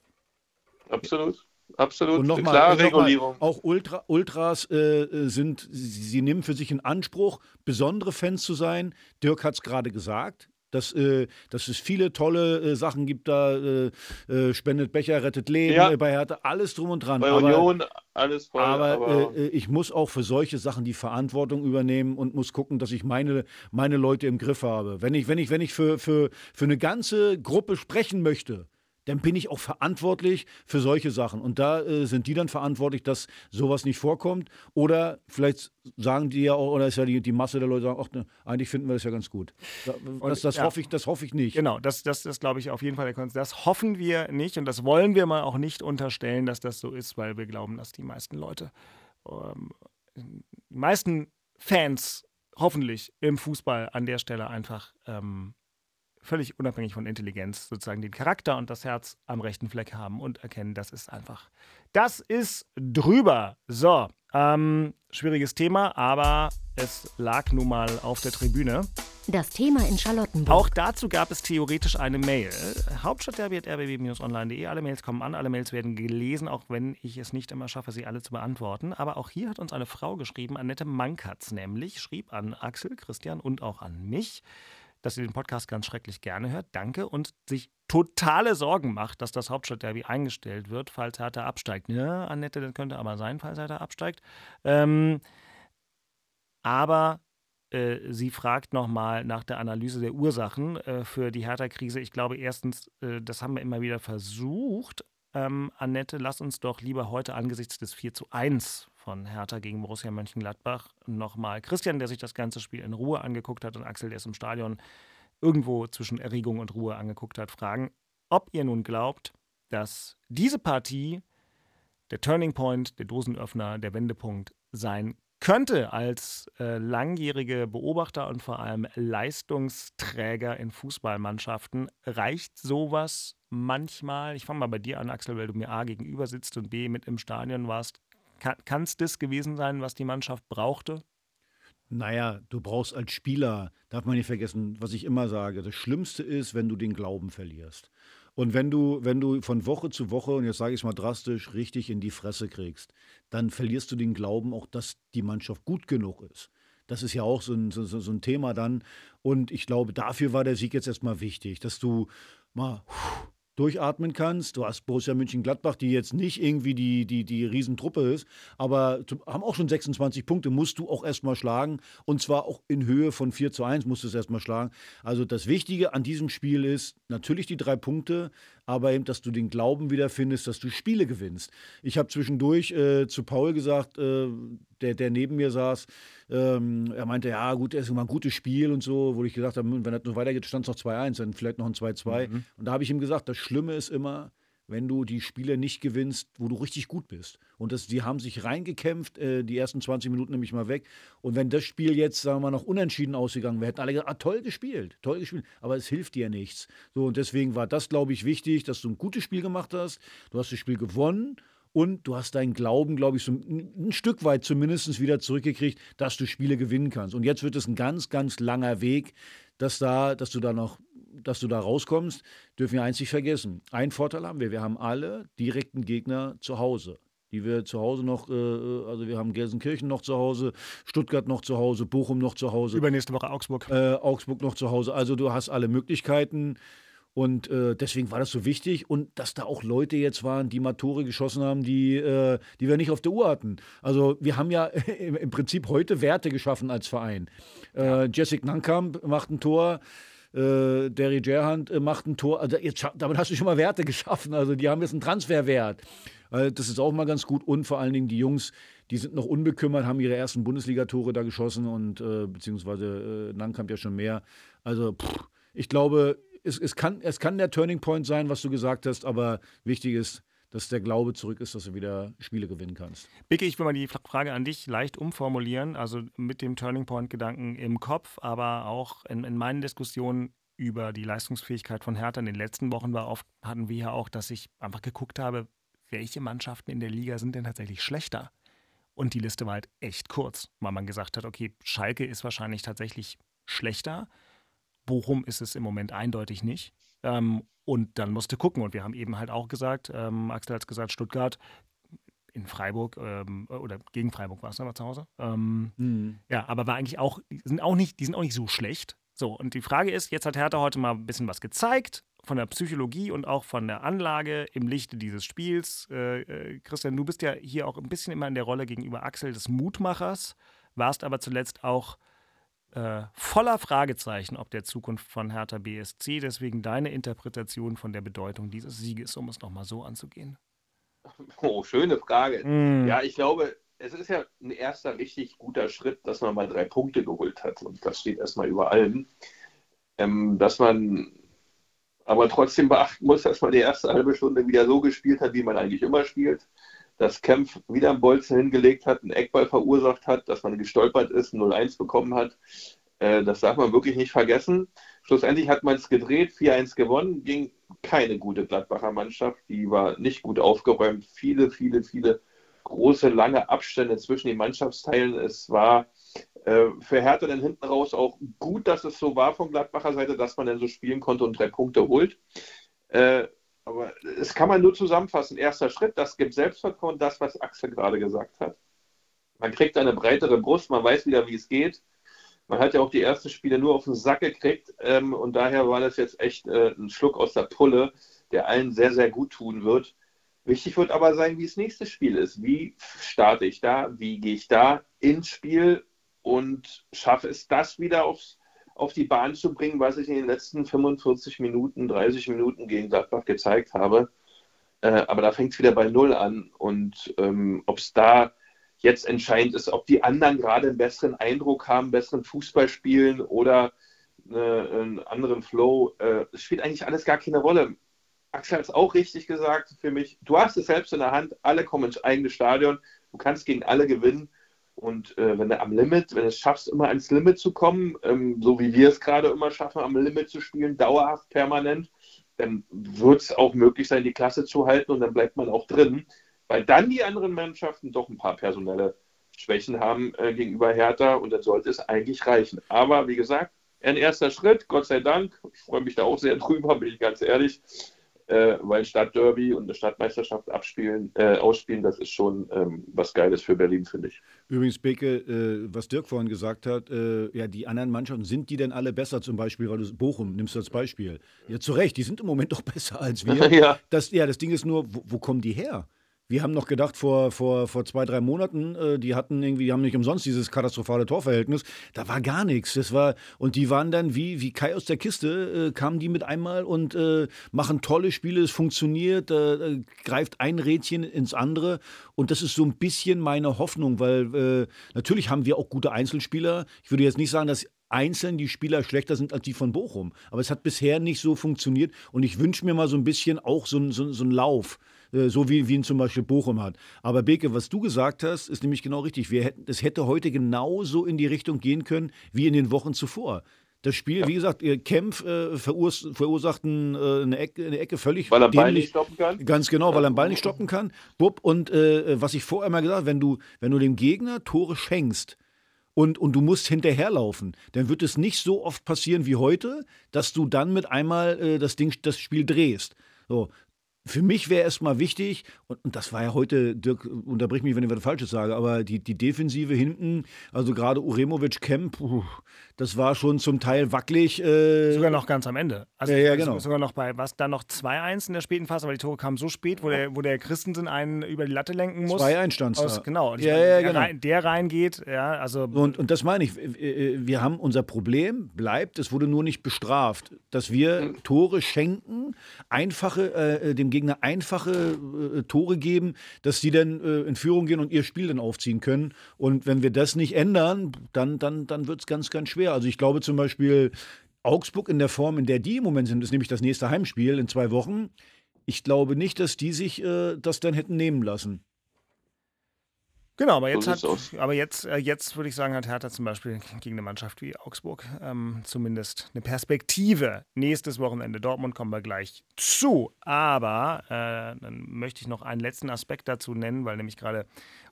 Absolut. Absolut, und nochmal, klare Regulierung. Auch Ultra, Ultras äh, sind, sie, sie, nehmen für sich in Anspruch, besondere Fans zu sein. Dirk hat es gerade gesagt. Dass, äh, dass es viele tolle äh, Sachen gibt, da äh, äh spendet Becher, rettet Leben ja. Äh, bei Hertha, alles drum und dran. Bei aber, Union alles voll. Aber, aber äh, ich muss auch für solche Sachen die Verantwortung übernehmen und muss gucken, dass ich meine, meine Leute im Griff habe. Wenn ich, wenn ich, wenn ich für, für, für eine ganze Gruppe sprechen möchte, dann bin ich auch verantwortlich für solche Sachen. Und da äh, sind die dann verantwortlich, dass sowas nicht vorkommt. Oder vielleicht sagen die ja auch, oder ist ja die, die Masse der Leute sagen, ach, ne, eigentlich finden wir das ja ganz gut. Das, das, ja. hoffe, ich, das hoffe ich nicht. Genau, das, das, das glaube ich auf jeden Fall. Das hoffen wir nicht und das wollen wir mal auch nicht unterstellen, dass das so ist, weil wir glauben, dass die meisten Leute, ähm, die meisten Fans hoffentlich im Fußball an der Stelle einfach ähm, völlig unabhängig von Intelligenz sozusagen den Charakter und das Herz am rechten Fleck haben und erkennen, das ist einfach, das ist drüber. So, ähm, schwieriges Thema, aber es lag nun mal auf der Tribüne. Das Thema in Charlottenburg. Auch dazu gab es theoretisch eine Mail. Hauptstadtderby.rbb-online.de. Alle Mails kommen an, alle Mails werden gelesen, auch wenn ich es nicht immer schaffe, sie alle zu beantworten. Aber auch hier hat uns eine Frau geschrieben, Annette Mankatz nämlich, schrieb an Axel, Christian und auch an mich dass sie den Podcast ganz schrecklich gerne hört. Danke. Und sich totale Sorgen macht, dass das Hauptstadtderby eingestellt wird, falls Hertha absteigt. Ja, Annette, das könnte aber sein, falls Hertha absteigt. Ähm, aber äh, sie fragt nochmal nach der Analyse der Ursachen äh, für die Hertha-Krise. Ich glaube, erstens, äh, das haben wir immer wieder versucht. Ähm, Annette, lass uns doch lieber heute angesichts des 4 zu 1 von Hertha gegen Borussia Mönchengladbach nochmal Christian, der sich das ganze Spiel in Ruhe angeguckt hat und Axel, der es im Stadion irgendwo zwischen Erregung und Ruhe angeguckt hat, fragen, ob ihr nun glaubt, dass diese Partie der Turning Point, der Dosenöffner, der Wendepunkt sein könnte als äh, langjährige Beobachter und vor allem Leistungsträger in Fußballmannschaften. Reicht sowas manchmal? Ich fange mal bei dir an, Axel, weil du mir A gegenüber sitzt und B mit im Stadion warst. Kann es das gewesen sein, was die Mannschaft brauchte? Naja, du brauchst als Spieler, darf man nicht vergessen, was ich immer sage, das Schlimmste ist, wenn du den Glauben verlierst. Und wenn du, wenn du von Woche zu Woche, und jetzt sage ich es mal drastisch, richtig in die Fresse kriegst, dann verlierst du den Glauben auch, dass die Mannschaft gut genug ist. Das ist ja auch so ein, so, so ein Thema dann. Und ich glaube, dafür war der Sieg jetzt erstmal wichtig, dass du mal durchatmen kannst. Du hast Borussia München-Gladbach, die jetzt nicht irgendwie die, die, die Riesentruppe ist, aber haben auch schon 26 Punkte, musst du auch erstmal schlagen. Und zwar auch in Höhe von 4 zu 1 musst du es erstmal schlagen. Also das Wichtige an diesem Spiel ist natürlich die drei Punkte, aber eben, dass du den Glauben wiederfindest, dass du Spiele gewinnst. Ich habe zwischendurch äh, zu Paul gesagt, äh, der, der neben mir saß, ähm, er meinte, ja gut, es ist immer ein gutes Spiel und so, wo ich gesagt habe, wenn das noch weitergeht, stand es noch 2-1, dann vielleicht noch ein 2-2. Mhm. Und da habe ich ihm gesagt, das Schlimme ist immer, wenn du die Spiele nicht gewinnst, wo du richtig gut bist. Und das, die haben sich reingekämpft, äh, die ersten 20 Minuten nämlich mal weg. Und wenn das Spiel jetzt, sagen wir mal, noch unentschieden ausgegangen wäre, hätten alle gesagt, ah, toll gespielt, toll gespielt. Aber es hilft dir nichts. So, und deswegen war das, glaube ich, wichtig, dass du ein gutes Spiel gemacht hast. Du hast das Spiel gewonnen. Und du hast deinen Glauben, glaube ich, so ein Stück weit zumindest wieder zurückgekriegt, dass du Spiele gewinnen kannst. Und jetzt wird es ein ganz, ganz langer Weg, dass, da, dass du da noch dass du da rauskommst, dürfen wir eins nicht vergessen. Ein Vorteil haben wir, wir haben alle direkten Gegner zu Hause die wir zu Hause noch, äh, äh, also wir haben Gelsenkirchen noch zu Hause, Stuttgart noch zu Hause, Bochum noch zu Hause. Übernächste Woche Augsburg. Äh, Augsburg noch zu Hause. Also du hast alle Möglichkeiten. Und äh, deswegen war das so wichtig und dass da auch Leute jetzt waren, die mal Tore geschossen haben, die, äh, die wir nicht auf der Uhr hatten. Also wir haben ja im, Prinzip heute Werte geschaffen als Verein. Äh, Jessic Nankamp macht ein Tor äh, Derry Gerhand äh, macht ein Tor. Also jetzt, damit hast du schon mal Werte geschaffen. Also die haben jetzt einen Transferwert. Äh, das ist auch mal ganz gut. Und vor allen Dingen die Jungs, die sind noch unbekümmert, haben ihre ersten Bundesligatore da geschossen und äh, beziehungsweise äh, Nankamp ja schon mehr. Also pff, ich glaube, es, es, kann, es kann der Turning Point sein, was du gesagt hast, aber wichtig ist, dass der Glaube zurück ist, dass du wieder Spiele gewinnen kannst. Bicke, ich will mal die Frage an dich leicht umformulieren, also mit dem Turning Point-Gedanken im Kopf, aber auch in, in meinen Diskussionen über die Leistungsfähigkeit von Hertha in den letzten Wochen war oft, hatten wir ja auch, dass ich einfach geguckt habe, welche Mannschaften in der Liga sind denn tatsächlich schlechter? Und die Liste war halt echt kurz, weil man gesagt hat, okay, Schalke ist wahrscheinlich tatsächlich schlechter. Bochum ist es im Moment eindeutig nicht. Ähm, und dann musste gucken. Und wir haben eben halt auch gesagt, ähm, Axel hat es gesagt, Stuttgart in Freiburg ähm, oder gegen Freiburg war es aber zu Hause. Ähm, mhm. Ja, aber war eigentlich auch, die sind auch nicht, die sind auch nicht so schlecht. So, und die Frage ist, jetzt hat Hertha heute mal ein bisschen was gezeigt von der Psychologie und auch von der Anlage im Lichte dieses Spiels. Äh, äh, Christian, du bist ja hier auch ein bisschen immer in der Rolle gegenüber Axel des Mutmachers, warst aber zuletzt auch äh, voller Fragezeichen ob der Zukunft von Hertha BSC. Deswegen deine Interpretation von der Bedeutung dieses Sieges, um es nochmal so anzugehen. Oh, schöne Frage. Mm. Ja, ich glaube, es ist ja ein erster richtig guter Schritt, dass man mal drei Punkte geholt hat. Und das steht erstmal über allem. Ähm, dass man aber trotzdem beachten muss, dass man die erste halbe Stunde wieder so gespielt hat, wie man eigentlich immer spielt dass Kempf wieder einen Bolzen hingelegt hat, einen Eckball verursacht hat, dass man gestolpert ist, 0-1 bekommen hat. Äh, das darf man wirklich nicht vergessen. Schlussendlich hat man es gedreht, 4-1 gewonnen, ging keine gute Gladbacher Mannschaft. Die war nicht gut aufgeräumt. Viele, viele, viele große, lange Abstände zwischen den Mannschaftsteilen. Es war äh, für Hertha dann hinten raus auch gut, dass es so war von Gladbacher Seite, dass man dann so spielen konnte und drei Punkte holt. Äh, aber es kann man nur zusammenfassen. Erster Schritt, das gibt Selbstvertrauen, das, was Axel gerade gesagt hat. Man kriegt eine breitere Brust, man weiß wieder, wie es geht. Man hat ja auch die ersten Spiele nur auf den Sack gekriegt ähm, und daher war das jetzt echt äh, ein Schluck aus der Pulle, der allen sehr, sehr gut tun wird. Wichtig wird aber sein, wie das nächste Spiel ist. Wie starte ich da? Wie gehe ich da ins Spiel und schaffe es, das wieder aufs auf die Bahn zu bringen, was ich in den letzten 45 Minuten, 30 Minuten gegen Gladbach gezeigt habe. Äh, aber da fängt es wieder bei Null an. Und ähm, ob es da jetzt entscheidend ist, ob die anderen gerade einen besseren Eindruck haben, besseren Fußball spielen oder eine, einen anderen Flow, äh, spielt eigentlich alles gar keine Rolle. Axel hat es auch richtig gesagt für mich. Du hast es selbst in der Hand, alle kommen ins eigene Stadion, du kannst gegen alle gewinnen. Und äh, wenn du am Limit, wenn du es schaffst, immer ans Limit zu kommen, ähm, so wie wir es gerade immer schaffen, am Limit zu spielen, dauerhaft, permanent, dann wird es auch möglich sein, die Klasse zu halten und dann bleibt man auch drin, weil dann die anderen Mannschaften doch ein paar personelle Schwächen haben äh, gegenüber Hertha und dann sollte es eigentlich reichen. Aber wie gesagt, ein erster Schritt, Gott sei Dank. Ich freue mich da auch sehr drüber, bin ich ganz ehrlich äh, weil Stadtderby und eine Stadtmeisterschaft abspielen, äh, ausspielen, das ist schon ähm, was Geiles für Berlin, finde ich. Übrigens, Beke, äh, was Dirk vorhin gesagt hat, äh, ja, die anderen Mannschaften, sind die denn alle besser? Zum Beispiel, weil du Bochum nimmst als Beispiel. Ja, zu Recht, die sind im Moment doch besser als wir. ja. Das, ja, das Ding ist nur, wo, wo kommen die her? Wir haben noch gedacht vor, vor, vor zwei, drei Monaten, äh, die hatten irgendwie, die haben nicht umsonst dieses katastrophale Torverhältnis. Da war gar nichts. Das war, und die waren dann wie, wie Kai aus der Kiste, äh, kamen die mit einmal und äh, machen tolle Spiele, es funktioniert, äh, greift ein Rädchen ins andere. Und das ist so ein bisschen meine Hoffnung, weil äh, natürlich haben wir auch gute Einzelspieler. Ich würde jetzt nicht sagen, dass einzeln die Spieler schlechter sind als die von Bochum. Aber es hat bisher nicht so funktioniert. Und ich wünsche mir mal so ein bisschen auch so, so, so einen Lauf. Äh, so wie, wie ihn zum Beispiel Bochum hat. Aber Beke, was du gesagt hast, ist nämlich genau richtig. Wir hätten, es hätte heute genauso in die Richtung gehen können wie in den Wochen zuvor. Das Spiel, wie gesagt, Kempf äh, verurs verursachten äh, eine, Ecke, eine Ecke völlig. Weil er Ball nicht stoppen kann? Ganz genau, weil er den Ball nicht stoppen kann. Bub, und äh, was ich vorher mal gesagt habe, wenn du, wenn du dem Gegner Tore schenkst, und, und du musst hinterherlaufen, dann wird es nicht so oft passieren wie heute, dass du dann mit einmal äh, das Ding, das Spiel drehst. So, für mich wäre erstmal wichtig, und, und, das war ja heute, Dirk, unterbrich mich, wenn ich was Falsches sage, aber die, die Defensive hinten, also gerade Uremovic Kemp, das war schon zum Teil wackelig. Äh sogar noch ganz am Ende. Also ja, ja, genau. Sogar noch bei, was dann noch 2-1 in der späten Phase, aber die Tore kamen so spät, wo der, wo der Christensen einen über die Latte lenken muss. 2-1 stand es. Genau. Ja, ja, der, genau. Rein, der reingeht, ja, also. Und, und das meine ich, wir haben unser Problem, bleibt, es wurde nur nicht bestraft, dass wir Tore schenken, einfache, äh, dem Gegner einfache äh, Tore geben, dass sie dann äh, in Führung gehen und ihr Spiel dann aufziehen können. Und wenn wir das nicht ändern, dann, dann, dann wird es ganz, ganz schwer. Also ich glaube zum Beispiel, Augsburg in der Form, in der die im Moment sind, ist nämlich das nächste Heimspiel in zwei Wochen. Ich glaube nicht, dass die sich äh, das dann hätten nehmen lassen. Genau, aber jetzt, so hat, aber jetzt, äh, jetzt würde ich sagen, hat Hertha zum Beispiel gegen eine Mannschaft wie Augsburg ähm, zumindest eine Perspektive. Nächstes Wochenende Dortmund kommen wir gleich zu. Aber äh, dann möchte ich noch einen letzten Aspekt dazu nennen, weil nämlich gerade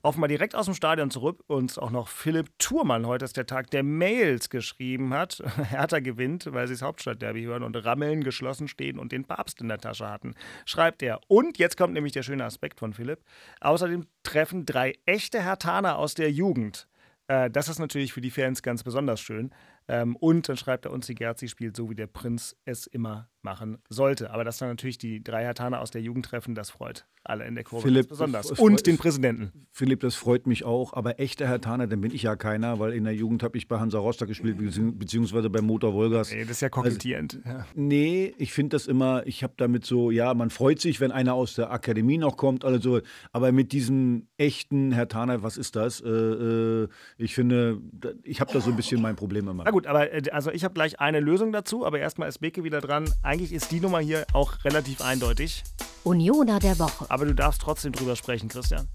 offenbar direkt aus dem Stadion zurück uns auch noch Philipp Thurmann, heute ist der Tag der Mails, geschrieben hat. Hertha gewinnt, weil sie das Hauptstadtderby hören und Rammeln geschlossen stehen und den Papst in der Tasche hatten. Schreibt er. Und jetzt kommt nämlich der schöne Aspekt von Philipp. Außerdem treffen drei echte Hertaner aus der Jugend. Äh, das ist natürlich für die Fans ganz besonders schön. Ähm, und dann schreibt er uns, die Gerzi spielt so, wie der Prinz es immer machen sollte. Aber dass dann natürlich die drei Hertaner aus der Jugend treffen, das freut alle in der Kurve Philipp, besonders. Und den Präsidenten. Philipp, das freut mich auch. Aber echter Hertaner, dann bin ich ja keiner, weil in der Jugend habe ich bei Hansa Rostock gespielt, beziehungsweise bei Motor Wolgast. Nee, das ist ja kokettierend. Also, ja. Nee, ich finde das immer, ich habe damit so, ja, man freut sich, wenn einer aus der Akademie noch kommt, also, aber mit diesem echten Hertaner, was ist das? Äh, äh, ich finde, ich habe da so ein bisschen mein Problem immer. Na gut, aber äh, also ich habe gleich eine Lösung dazu, aber erstmal ist Beke wieder dran. Eigentlich ist die Nummer hier auch relativ eindeutig. Unioner der Woche. Aber du darfst trotzdem drüber sprechen, Christian.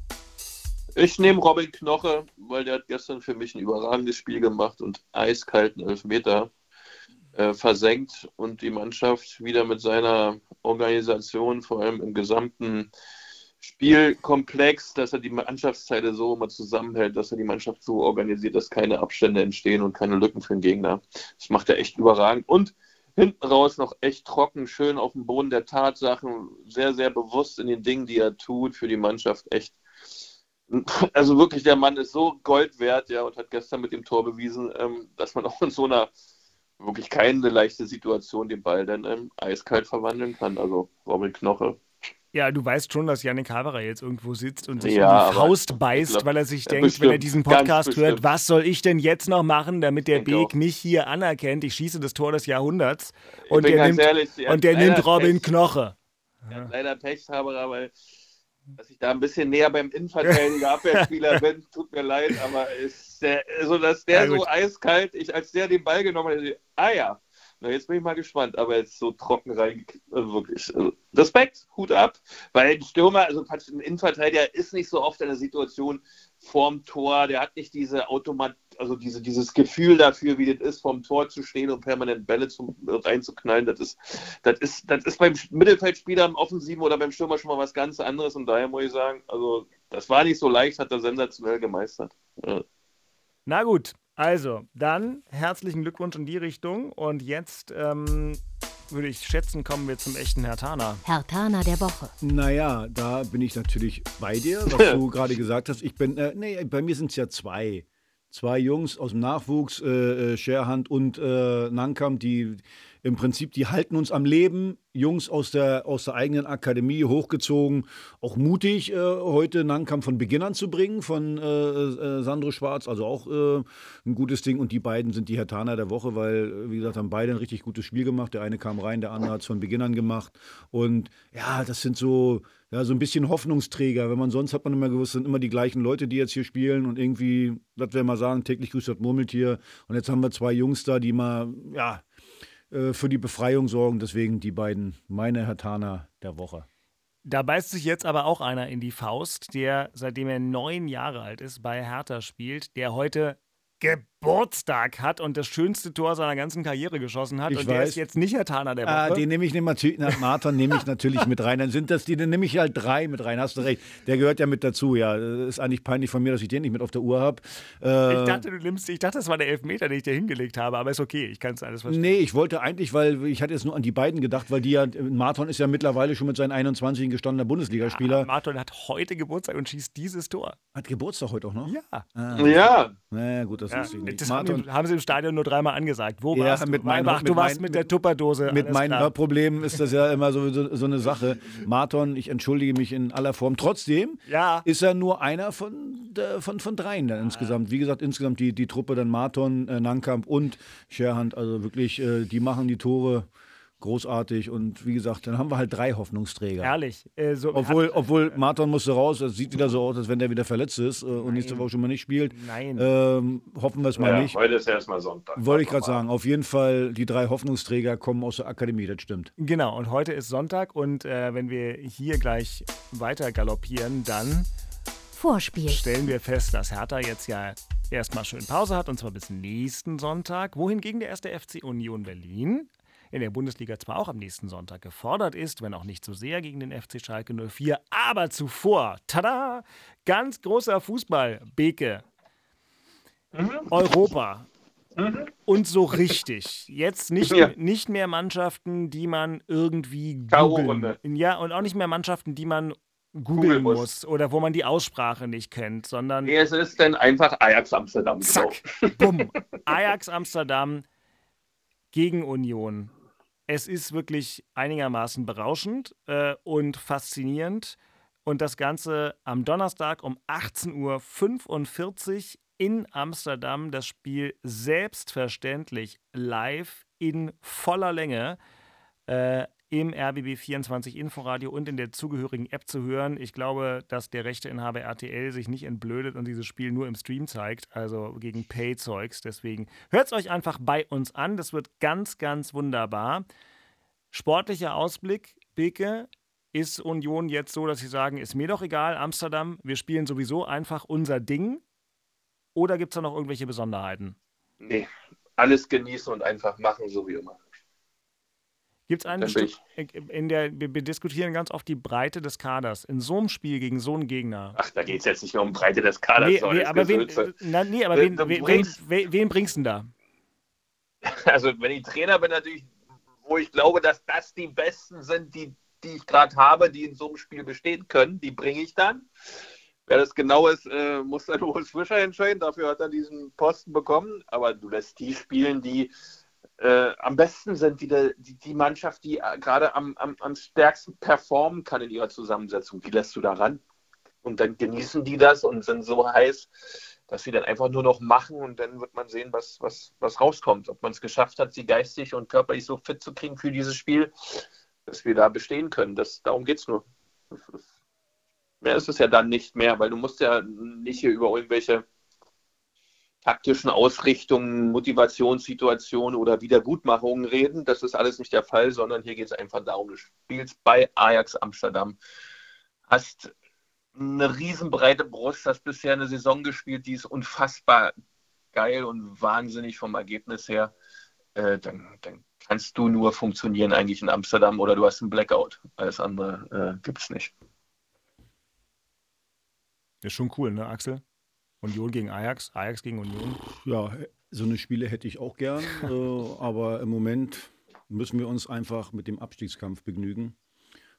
Ich nehme Robin Knoche, weil der hat gestern für mich ein überragendes Spiel gemacht und eiskalten Elfmeter äh, versenkt und die Mannschaft wieder mit seiner Organisation, vor allem im gesamten Spielkomplex, dass er die Mannschaftsteile so immer zusammenhält, dass er die Mannschaft so organisiert, dass keine Abstände entstehen und keine Lücken für den Gegner. Das macht er echt überragend. Und hinten raus noch echt trocken, schön auf dem Boden der Tatsachen, sehr, sehr bewusst in den Dingen, die er tut, für die Mannschaft echt. Also wirklich, der Mann ist so Gold wert, ja, und hat gestern mit dem Tor bewiesen, ähm, dass man auch in so einer wirklich keine leichte Situation den Ball dann ähm, eiskalt verwandeln kann. Also Robin Knoche. Ja, du weißt schon, dass Yannick Haberer jetzt irgendwo sitzt und sich ja, in die Faust beißt, glaub, weil er sich denkt, bestimmt, wenn er diesen Podcast hört, was soll ich denn jetzt noch machen, damit der Beek mich hier anerkennt? Ich schieße das Tor des Jahrhunderts und der, nimmt, ehrlich, und der nimmt Robin Pech. Knoche. Ja, leider Pech, Haberer, weil dass ich da ein bisschen näher beim Innenverteidiger Abwehrspieler bin, tut mir leid, aber ist der, also dass der ja, so eiskalt, ich als der den Ball genommen hat, ah ja, Na, jetzt bin ich mal gespannt, aber jetzt so trocken rein, also wirklich. Also Respekt, Hut ab, weil ein Stürmer, also ein Innenverteidiger ist nicht so oft in der Situation vorm Tor, der hat nicht diese Automat, also diese, dieses Gefühl dafür, wie das ist, vorm Tor zu stehen und permanent Bälle zum, reinzuknallen. Das ist, das, ist, das ist beim Mittelfeldspieler im Offensiven oder beim Stürmer schon mal was ganz anderes und daher muss ich sagen, also das war nicht so leicht, hat er sensationell gemeistert. Ja. Na gut, also, dann herzlichen Glückwunsch in die Richtung. Und jetzt ähm, würde ich schätzen, kommen wir zum echten Herr Tana. Herr Tana der Woche. Naja, da bin ich natürlich bei dir, was du gerade gesagt hast. Ich bin, äh, nee, bei mir sind es ja zwei. Zwei Jungs aus dem Nachwuchs, äh, äh Scherhand und äh, Nankam, die im Prinzip, die halten uns am Leben. Jungs aus der, aus der eigenen Akademie hochgezogen, auch mutig, äh, heute Nankam von Beginn an zu bringen, von äh, äh, Sandro Schwarz, also auch äh, ein gutes Ding. Und die beiden sind die Hertaner der Woche, weil, wie gesagt, haben beide ein richtig gutes Spiel gemacht. Der eine kam rein, der andere hat es von Beginn an gemacht. Und ja, das sind so, ja, so ein bisschen Hoffnungsträger. Wenn man sonst hat man immer gewusst, sind immer die gleichen Leute, die jetzt hier spielen und irgendwie, das wir mal sagen, täglich grüßt das Murmeltier. Und jetzt haben wir zwei Jungs da, die mal, ja, äh, für die Befreiung sorgen. Deswegen die beiden meine Hertaner der Woche. Da beißt sich jetzt aber auch einer in die Faust, der seitdem er neun Jahre alt ist bei Hertha spielt, der heute Geburtstag hat und das schönste Tor seiner ganzen Karriere geschossen hat. Ich und weiß. der ist jetzt nicht Herr Taner der Ah, Woche. den nehme ich natürlich, na, Martin nehme ich natürlich mit rein. Dann sind das die, dann nehme ich halt drei mit rein. Hast du recht. Der gehört ja mit dazu. Ja, ist eigentlich peinlich von mir, dass ich den nicht mit auf der Uhr habe. Äh, ich dachte, du nimmst, ich dachte, das war der Elfmeter, den ich dir hingelegt habe, aber ist okay, ich kann es alles verstehen. Nee, ich wollte eigentlich, weil ich hatte jetzt nur an die beiden gedacht, weil die ja, Martin ist ja mittlerweile schon mit seinen 21 ein gestandener Bundesligaspieler. Ah, Martin hat heute Geburtstag und schießt dieses Tor. Hat Geburtstag heute auch noch? Ja. Ah, Ja, na gut, das ja. wusste ich nicht. Das haben, haben sie im Stadion nur dreimal angesagt. Wo Ja, warst du? mit meinem- Ach, du mit warst mein- mit der Tupperdose. Mit meinen klar. Problemen ist das ja immer so, so, so eine Sache. Martin, ich entschuldige mich in aller Form. Trotzdem Ja. ist er nur einer von, von, von dreien dann insgesamt. Wie gesagt, insgesamt die, die Truppe dann Marton, äh, Nankamp und Scherhand. Also wirklich, äh, die machen die Tore großartig. Und wie gesagt, dann haben wir halt drei Hoffnungsträger. Ehrlich. Äh, so, Obwohl, hat, obwohl Marton musste raus, es sieht wieder so aus, als wenn der wieder verletzt ist äh, und nächste Woche schon mal nicht spielt. Nein. Ähm, hoffen wir es mal ja nicht. heute ist erstmal Sonntag. Wollte ich gerade sagen, auf jeden Fall, die drei Hoffnungsträger kommen aus der Akademie, das stimmt. Genau, und heute ist Sonntag und äh, wenn wir hier gleich weiter galoppieren, dann Vorspiel. stellen wir fest, dass Hertha jetzt ja erstmal schön Pause hat und zwar bis nächsten Sonntag, wohingegen der erste FC Union Berlin in der Bundesliga zwar auch am nächsten Sonntag gefordert ist, wenn auch nicht so sehr gegen den FC Schalke 04, aber zuvor, tada, ganz großer Fußball, Beke, Europa. Und so richtig. Jetzt nicht, Ja. nicht mehr Mannschaften, die man irgendwie googeln. Ja, und auch nicht mehr Mannschaften, die man googeln Googeln muss. muss oder wo man die Aussprache nicht kennt, sondern Nee, es ist dann einfach Ajax Amsterdam. zack, bumm. Ajax Amsterdam gegen Union. Es ist wirklich einigermaßen berauschend äh, und faszinierend. Und das Ganze am Donnerstag um 18.45 Uhr in Amsterdam. Das Spiel selbstverständlich live in voller Länge äh, im RBB24 Inforadio und in der zugehörigen App zu hören. Ich glaube, dass der Rechteinhaber RTL sich nicht entblödet und dieses Spiel nur im Stream zeigt, also gegen Pay-Zeugs. Deswegen hört es euch einfach bei uns an. Das wird ganz, ganz wunderbar. Sportlicher Ausblick, Beke. Ist Union jetzt so, dass sie sagen, ist mir doch egal, Amsterdam, wir spielen sowieso einfach unser Ding? Oder gibt es da noch irgendwelche Besonderheiten? Nee, alles genießen und einfach machen, so wie immer. Gibt es Stück, in der, wir, diskutieren ganz oft die Breite des Kaders. In so einem Spiel gegen so einen Gegner. Ach, da geht es jetzt nicht mehr um Breite des Kaders. Nee, soll nee, aber wen, na, nee, aber wen, wen, bringst- wen, wen bringst du denn da? Also, wenn ich Trainer bin, natürlich, wo ich glaube, dass das die Besten sind, die, die ich gerade habe, die in so einem Spiel bestehen können, die bringe ich dann. Wer das genau ist, äh, muss dann Urs Fischer entscheiden. Dafür hat er diesen Posten bekommen. Aber du lässt die spielen, die äh, am besten sind, die, der- die, die Mannschaft, die äh, gerade am, am, am stärksten performen kann in ihrer Zusammensetzung, die lässt du da ran. Und dann genießen die das und sind so heiß, dass sie dann einfach nur noch machen und dann wird man sehen, was, was, was rauskommt. Ob man es geschafft hat, sie geistig und körperlich so fit zu kriegen für dieses Spiel, dass wir da bestehen können. Das, darum geht es nur. Mehr ist es ja dann nicht mehr, weil du musst ja nicht hier über irgendwelche taktischen Ausrichtungen, Motivationssituationen oder Wiedergutmachungen reden. Das ist alles nicht der Fall, sondern hier geht es einfach darum, du spielst bei Ajax Amsterdam, hast eine riesenbreite Brust, hast bisher eine Saison gespielt, die ist unfassbar geil und wahnsinnig vom Ergebnis her. Äh, dann, dann, kannst du nur funktionieren eigentlich in Amsterdam oder du hast einen Blackout. Alles andere äh, gibt es nicht. Ist schon cool, ne, Axel? Union gegen Ajax, Ajax gegen Union. Ja, so eine Spiele hätte ich auch gern, äh, aber im Moment müssen wir uns einfach mit dem Abstiegskampf begnügen.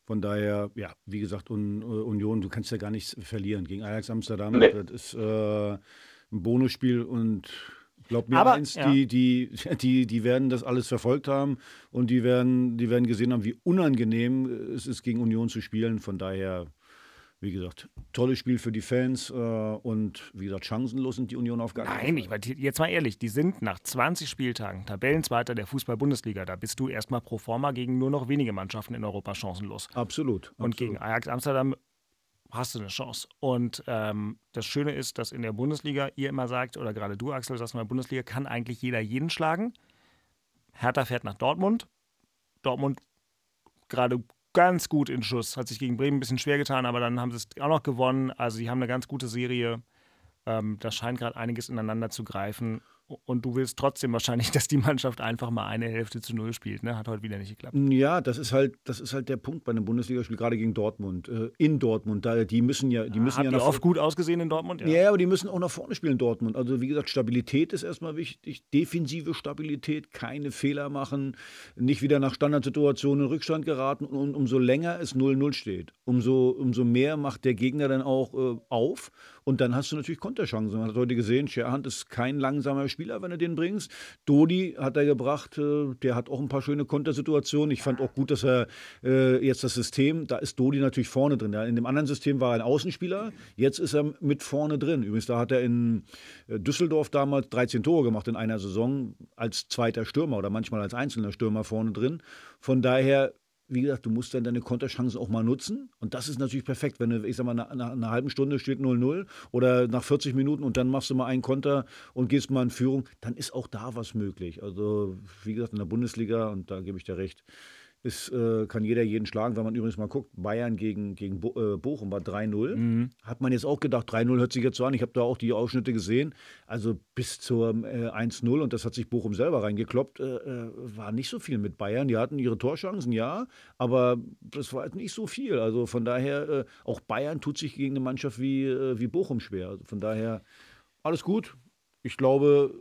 Von daher, ja, wie gesagt, Un, äh, Union, du kannst ja gar nichts verlieren gegen Ajax Amsterdam. Nee. Das ist äh, ein Bonusspiel und glaub mir Aber, eins, ja. die, die, die, die werden das alles verfolgt haben und die werden, die werden gesehen haben, wie unangenehm es ist, gegen Union zu spielen. Von daher wie gesagt, tolles Spiel für die Fans äh, und wie gesagt, chancenlos sind die Union auf gar keinen Fall. Nein, jetzt mal ehrlich, die sind nach 20 Spieltagen Tabellenzweiter der Fußball-Bundesliga. Da bist du erstmal pro forma gegen nur noch wenige Mannschaften in Europa chancenlos. Absolut. Und absolut. gegen Ajax Amsterdam hast du eine Chance. Und ähm, das Schöne ist, dass in der Bundesliga ihr immer sagt, oder gerade du, Axel, sagst in der Bundesliga kann eigentlich jeder jeden schlagen. Hertha fährt nach Dortmund. Dortmund gerade ganz gut in Schuss. Hat sich gegen Bremen ein bisschen schwer getan, aber dann haben sie es auch noch gewonnen. Also sie haben eine ganz gute Serie. Ähm, da scheint gerade einiges ineinander zu greifen. Und du willst trotzdem wahrscheinlich, dass die Mannschaft einfach mal eine Hälfte zu null spielt. Ne? Hat heute wieder nicht geklappt. Ja, das ist halt, das ist halt der Punkt bei einem Bundesligaspiel, gerade gegen Dortmund. Äh, in Dortmund. Da, die müssen ja, die müssen Hat ja nach oft gut ausgesehen in Dortmund? Ja. ja, aber die müssen auch nach vorne spielen in Dortmund. Also wie gesagt, Stabilität ist erstmal wichtig. Defensive Stabilität, keine Fehler machen, nicht wieder nach Standardsituationen in Rückstand geraten. Und umso länger es 0-0 steht, umso, umso mehr macht der Gegner dann auch äh, auf. Und dann hast du natürlich Konterchancen. Man hat heute gesehen, Scherhand ist kein langsamer Spieler, wenn du den bringst. Dodi hat er gebracht, äh, der hat auch ein paar schöne Kontersituationen. Ich fand auch gut, dass er äh, jetzt das System, da ist Dodi natürlich vorne drin. In dem anderen System war er ein Außenspieler, jetzt ist er mit vorne drin. Übrigens, da hat er in äh, Düsseldorf damals 13 Tore gemacht in einer Saison als zweiter Stürmer oder manchmal als einzelner Stürmer vorne drin. Von daher wie gesagt, du musst dann deine Konterchancen auch mal nutzen. Und das ist natürlich perfekt, wenn du, ich sag mal, nach, nach einer halben Stunde steht 0-0 oder nach 40 Minuten und dann machst du mal einen Konter und gehst mal in Führung, dann ist auch da was möglich. Also, wie gesagt, in der Bundesliga, und da gebe ich dir recht, ist, äh, kann jeder jeden schlagen. Wenn man übrigens mal guckt, Bayern gegen, gegen Bo äh, Bochum war 3-0. Mhm. Hat man jetzt auch gedacht, 3-0 hört sich jetzt so an. Ich habe da auch die Ausschnitte gesehen. Also bis zur äh, 1-0 und das hat sich Bochum selber reingekloppt, äh, äh, war nicht so viel mit Bayern. Die hatten ihre Torchancen, ja, aber das war halt nicht so viel. Also von daher, äh, auch Bayern tut sich gegen eine Mannschaft wie, wie Bochum schwer. Also von daher, alles gut. Ich glaube,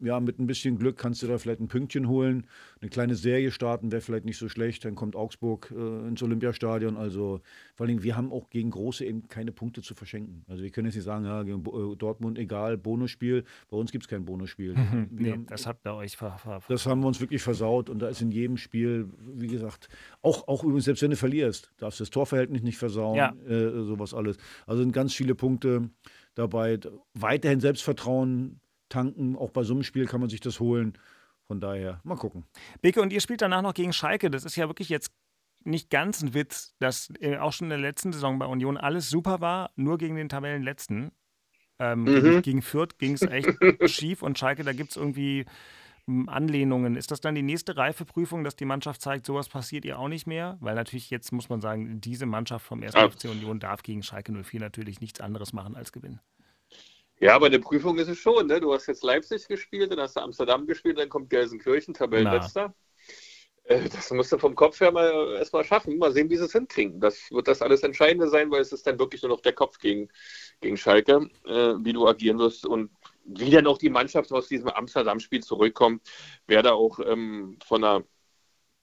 ja, mit ein bisschen Glück kannst du da vielleicht ein Pünktchen holen. Eine kleine Serie starten wäre vielleicht nicht so schlecht. Dann kommt Augsburg äh, ins Olympiastadion. Also vor allem, wir haben auch gegen Große eben keine Punkte zu verschenken. Also wir können jetzt nicht sagen, ja, gegen äh, Dortmund egal, Bonusspiel. Bei uns gibt es kein Bonusspiel. nee, haben, das habt ihr euch ver, ver, Das haben wir uns wirklich versaut. Und da ist in jedem Spiel, wie gesagt, auch, auch übrigens, selbst wenn du verlierst, darfst du das Torverhältnis nicht versauen, ja. äh, sowas alles. Also sind ganz viele Punkte dabei. Weiterhin Selbstvertrauen tanken. Auch bei so einem Spiel kann man sich das holen. Von daher, mal gucken. Beke, und ihr spielt danach noch gegen Schalke. Das ist ja wirklich jetzt nicht ganz ein Witz, dass äh, auch schon in der letzten Saison bei Union alles super war, nur gegen den Tabellenletzten. Ähm, mhm. gegen, Fürth ging es echt schief und Schalke, da gibt es irgendwie hm, Anlehnungen. Ist das dann die nächste Reifeprüfung, dass die Mannschaft zeigt, sowas passiert ihr auch nicht mehr? Weil natürlich jetzt muss man sagen, diese Mannschaft vom 1. FC Union darf gegen Schalke 04 natürlich nichts anderes machen als gewinnen. Ja, aber eine Prüfung ist es schon. Ne? Du hast jetzt Leipzig gespielt, dann hast du Amsterdam gespielt, dann kommt Gelsenkirchen, Tabellenletzter. Äh, das musst du vom Kopf her mal erstmal schaffen. Mal sehen, wie sie es hinkriegen. Das wird das alles Entscheidende sein, weil es ist dann wirklich nur noch der Kopf gegen, gegen Schalke, äh, wie du agieren wirst und wie dann auch die Mannschaft aus diesem Amsterdam-Spiel zurückkommt, wer da auch ähm, von, der,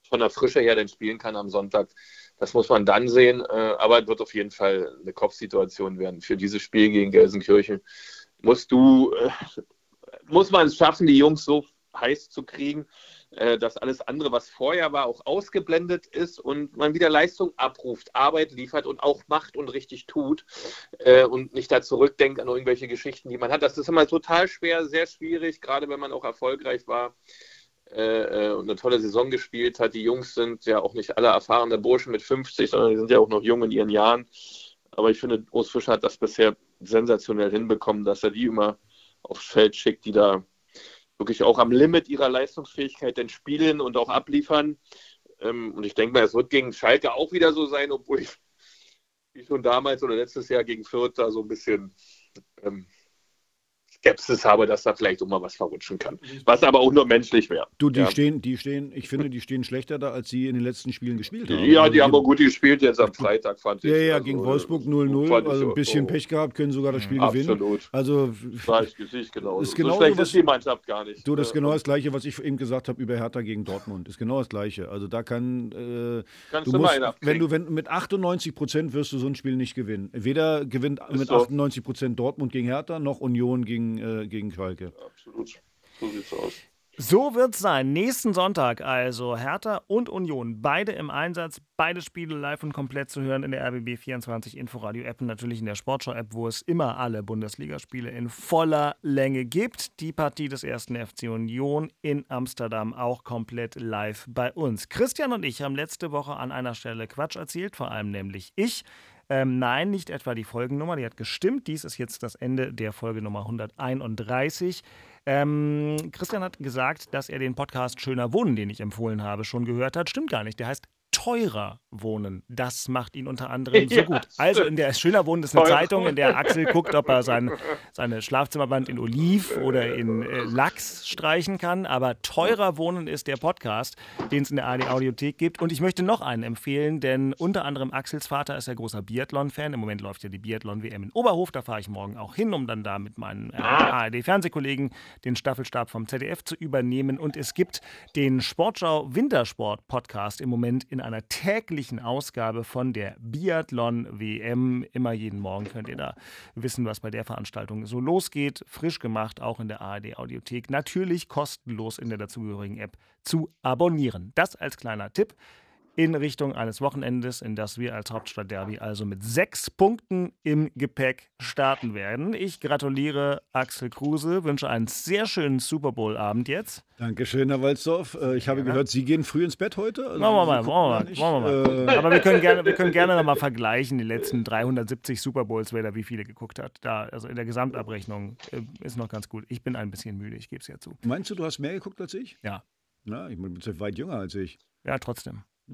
von der Frische her denn spielen kann am Sonntag. Das muss man dann sehen, äh, aber es wird auf jeden Fall eine Kopfsituation werden für dieses Spiel gegen Gelsenkirchen musst du, äh, muss man es schaffen, die Jungs so heiß zu kriegen, äh, dass alles andere, was vorher war, auch ausgeblendet ist und man wieder Leistung abruft, Arbeit liefert und auch macht und richtig tut äh, und nicht da zurückdenkt an irgendwelche Geschichten, die man hat. Das ist immer total schwer, sehr schwierig, gerade wenn man auch erfolgreich war äh, äh, und eine tolle Saison gespielt hat. Die Jungs sind ja auch nicht alle erfahrene Burschen mit 50, sondern die sind ja auch noch jung in ihren Jahren. Aber ich finde, Urs Fischer hat das bisher sensationell hinbekommen, dass er die immer aufs Feld schickt, die da wirklich auch am Limit ihrer Leistungsfähigkeit dann spielen und auch abliefern. Ähm, und ich denke mal, es wird gegen Schalke auch wieder so sein, obwohl ich schon damals oder letztes Jahr gegen Fürth da so ein bisschen ähm, Skepsis habe, dass da vielleicht auch mal was verrutschen kann. Was aber auch nur menschlich wäre. Du, die ja. stehen, die stehen, ich finde, die stehen schlechter da, als sie in den letzten Spielen gespielt haben. Ja, die also, haben auch gut gespielt jetzt am Freitag, fand ich. Ja, ja, also, gegen Wolfsburg 0-0, also ein bisschen Pech gehabt, können sogar das Spiel Absolut. gewinnen. Absolut. Also, ich genau. Ist genau so schlecht was, ist die Mannschaft gar nicht. Du, das ist genau das Gleiche, was ich eben gesagt habe über Hertha gegen Dortmund. Ist genau das Gleiche. Also da kann, äh, Kannst du musst, wenn du wenn, mit 98 Prozent wirst du so ein Spiel nicht gewinnen. Weder gewinnt ist mit so. 98 Prozent Dortmund gegen Hertha, noch Union gegen, äh, gegen Schalke. Absolut. So sieht's aus. So wird's sein. Nächsten Sonntag also Hertha und Union. Beide im Einsatz, beide Spiele live und komplett zu hören in der RBB 24 Inforadio App und natürlich in der Sportschau App, wo es immer alle Bundesligaspiele in voller Länge gibt. Die Partie des ersten FC Union in Amsterdam auch komplett live bei uns. Christian und ich haben letzte Woche an einer Stelle Quatsch erzählt, vor allem nämlich ich. Ähm, nein, nicht etwa die Folgennummer, die hat gestimmt. Dies ist jetzt das Ende der Folgenummer 131. Ähm, Christian hat gesagt, dass er den Podcast Schöner Wohnen, den ich empfohlen habe, schon gehört hat. Stimmt gar nicht. Der heißt teurer wohnen. Das macht ihn unter anderem so ja, gut. Also in der Schöner Wohnen ist eine Teurer. Zeitung, in der Axel guckt, ob er sein, seine Schlafzimmerwand in Oliv oder in äh, Lachs streichen kann. Aber teurer Wohnen ist der Podcast, den es in der ARD Audiothek gibt. Und ich möchte noch einen empfehlen, denn unter anderem Axels Vater ist ja großer Biathlon-Fan. Im Moment läuft ja die Biathlon-WM in Oberhof. Da fahre ich morgen auch hin, um dann da mit meinen äh, ARD-Fernsehkollegen den Staffelstab vom ZDF zu übernehmen. Und es gibt den Sportschau Wintersport Podcast im Moment in einer täglichen Ausgabe von der Biathlon WM. Immer jeden Morgen könnt ihr da wissen, was bei der Veranstaltung so losgeht. Frisch gemacht, auch in der ARD Audiothek. Natürlich kostenlos in der dazugehörigen App zu abonnieren. Das als kleiner Tipp in Richtung eines Wochenendes, in das wir als Hauptstadtderby also mit sechs Punkten im Gepäck starten werden. Ich gratuliere Axel Kruse, wünsche einen sehr schönen Super Bowl-Abend jetzt. Dankeschön, Herr Walzdorf. Äh, ich habe ja. gehört, Sie gehen früh ins Bett heute. Also machen wir mal, machen wir mal. Machen wir mal. Äh Aber wir können gerne, wir können gerne nochmal vergleichen, die letzten 370 Super Bowls, wer da wie viele geguckt hat. Da, also in der Gesamtabrechnung äh, ist noch ganz gut. Ich bin ein bisschen müde, ich gebe es ja zu. Meinst du, du hast mehr geguckt als ich? Ja. Na, ich bin weit jünger als ich. Ja, trotzdem.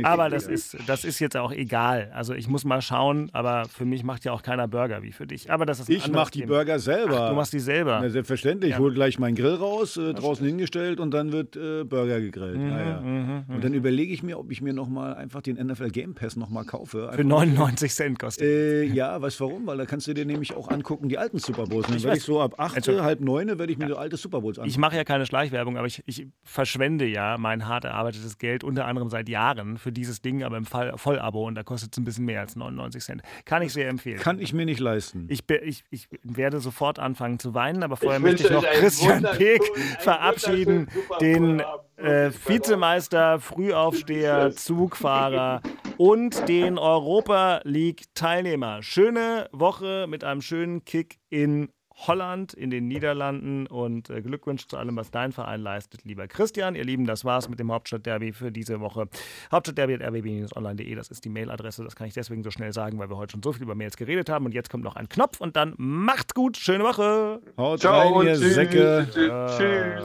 aber das ist, das ist jetzt auch egal. Also ich muss mal schauen, aber für mich macht ja auch keiner Burger wie für dich. Aber das ist ich mache die Burger selber. Ach, du machst die selber. Ja, selbstverständlich. Ja. Ich hole gleich meinen Grill raus, äh, draußen hingestellt und dann wird äh, Burger gegrillt. Mhm, ja, mhm, und dann mhm. überlege ich mir, ob ich mir nochmal einfach den NFL Game Pass nochmal kaufe. Einfach für 99 Cent kostet. Äh, ja, weißt warum? Weil da kannst du dir nämlich auch angucken, die alten Super Bowls. Dann werde ich so ab 8, also, halb 9 werde ich mir so alte Super Bowls angucken. Ich mache ja keine Schleichwerbung, aber ich, ich verschwende ja mein hart erarbeitetes Geld, unter anderem seit Jahren, für dieses Ding, aber im Fall Vollabo und da kostet es ein bisschen mehr als 99 Cent. Kann ich sehr empfehlen. Kann ich mir nicht leisten. Ich, ich, ich werde sofort anfangen zu weinen, aber vorher ich möchte ich noch Christian Peek verabschieden, den äh, Vizemeister, Frühaufsteher, Zugfahrer und den Europa League Teilnehmer. Schöne Woche mit einem schönen Kick in Holland, in den Niederlanden und äh, Glückwunsch zu allem, was dein Verein leistet, lieber Christian. Ihr Lieben, das war's mit dem Hauptstadtderby für diese Woche. Hauptstadtderby.rbb-online.de, das ist die Mailadresse. Das kann ich deswegen so schnell sagen, weil wir heute schon so viel über Mails geredet haben. Und jetzt kommt noch ein Knopf und dann macht's gut. Schöne Woche. Haut Ciao rein, ihr tschüss, Säcke. Tschüss.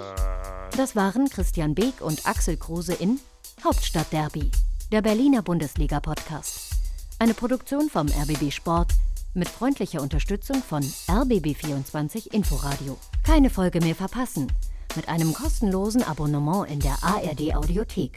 Das waren Christian Beek und Axel Kruse in Hauptstadtderby, der Berliner Bundesliga-Podcast. Eine Produktion vom RBB Sport mit freundlicher Unterstützung von RBB24 Inforadio. Keine Folge mehr verpassen. Mit einem kostenlosen Abonnement in der ARD Audiothek.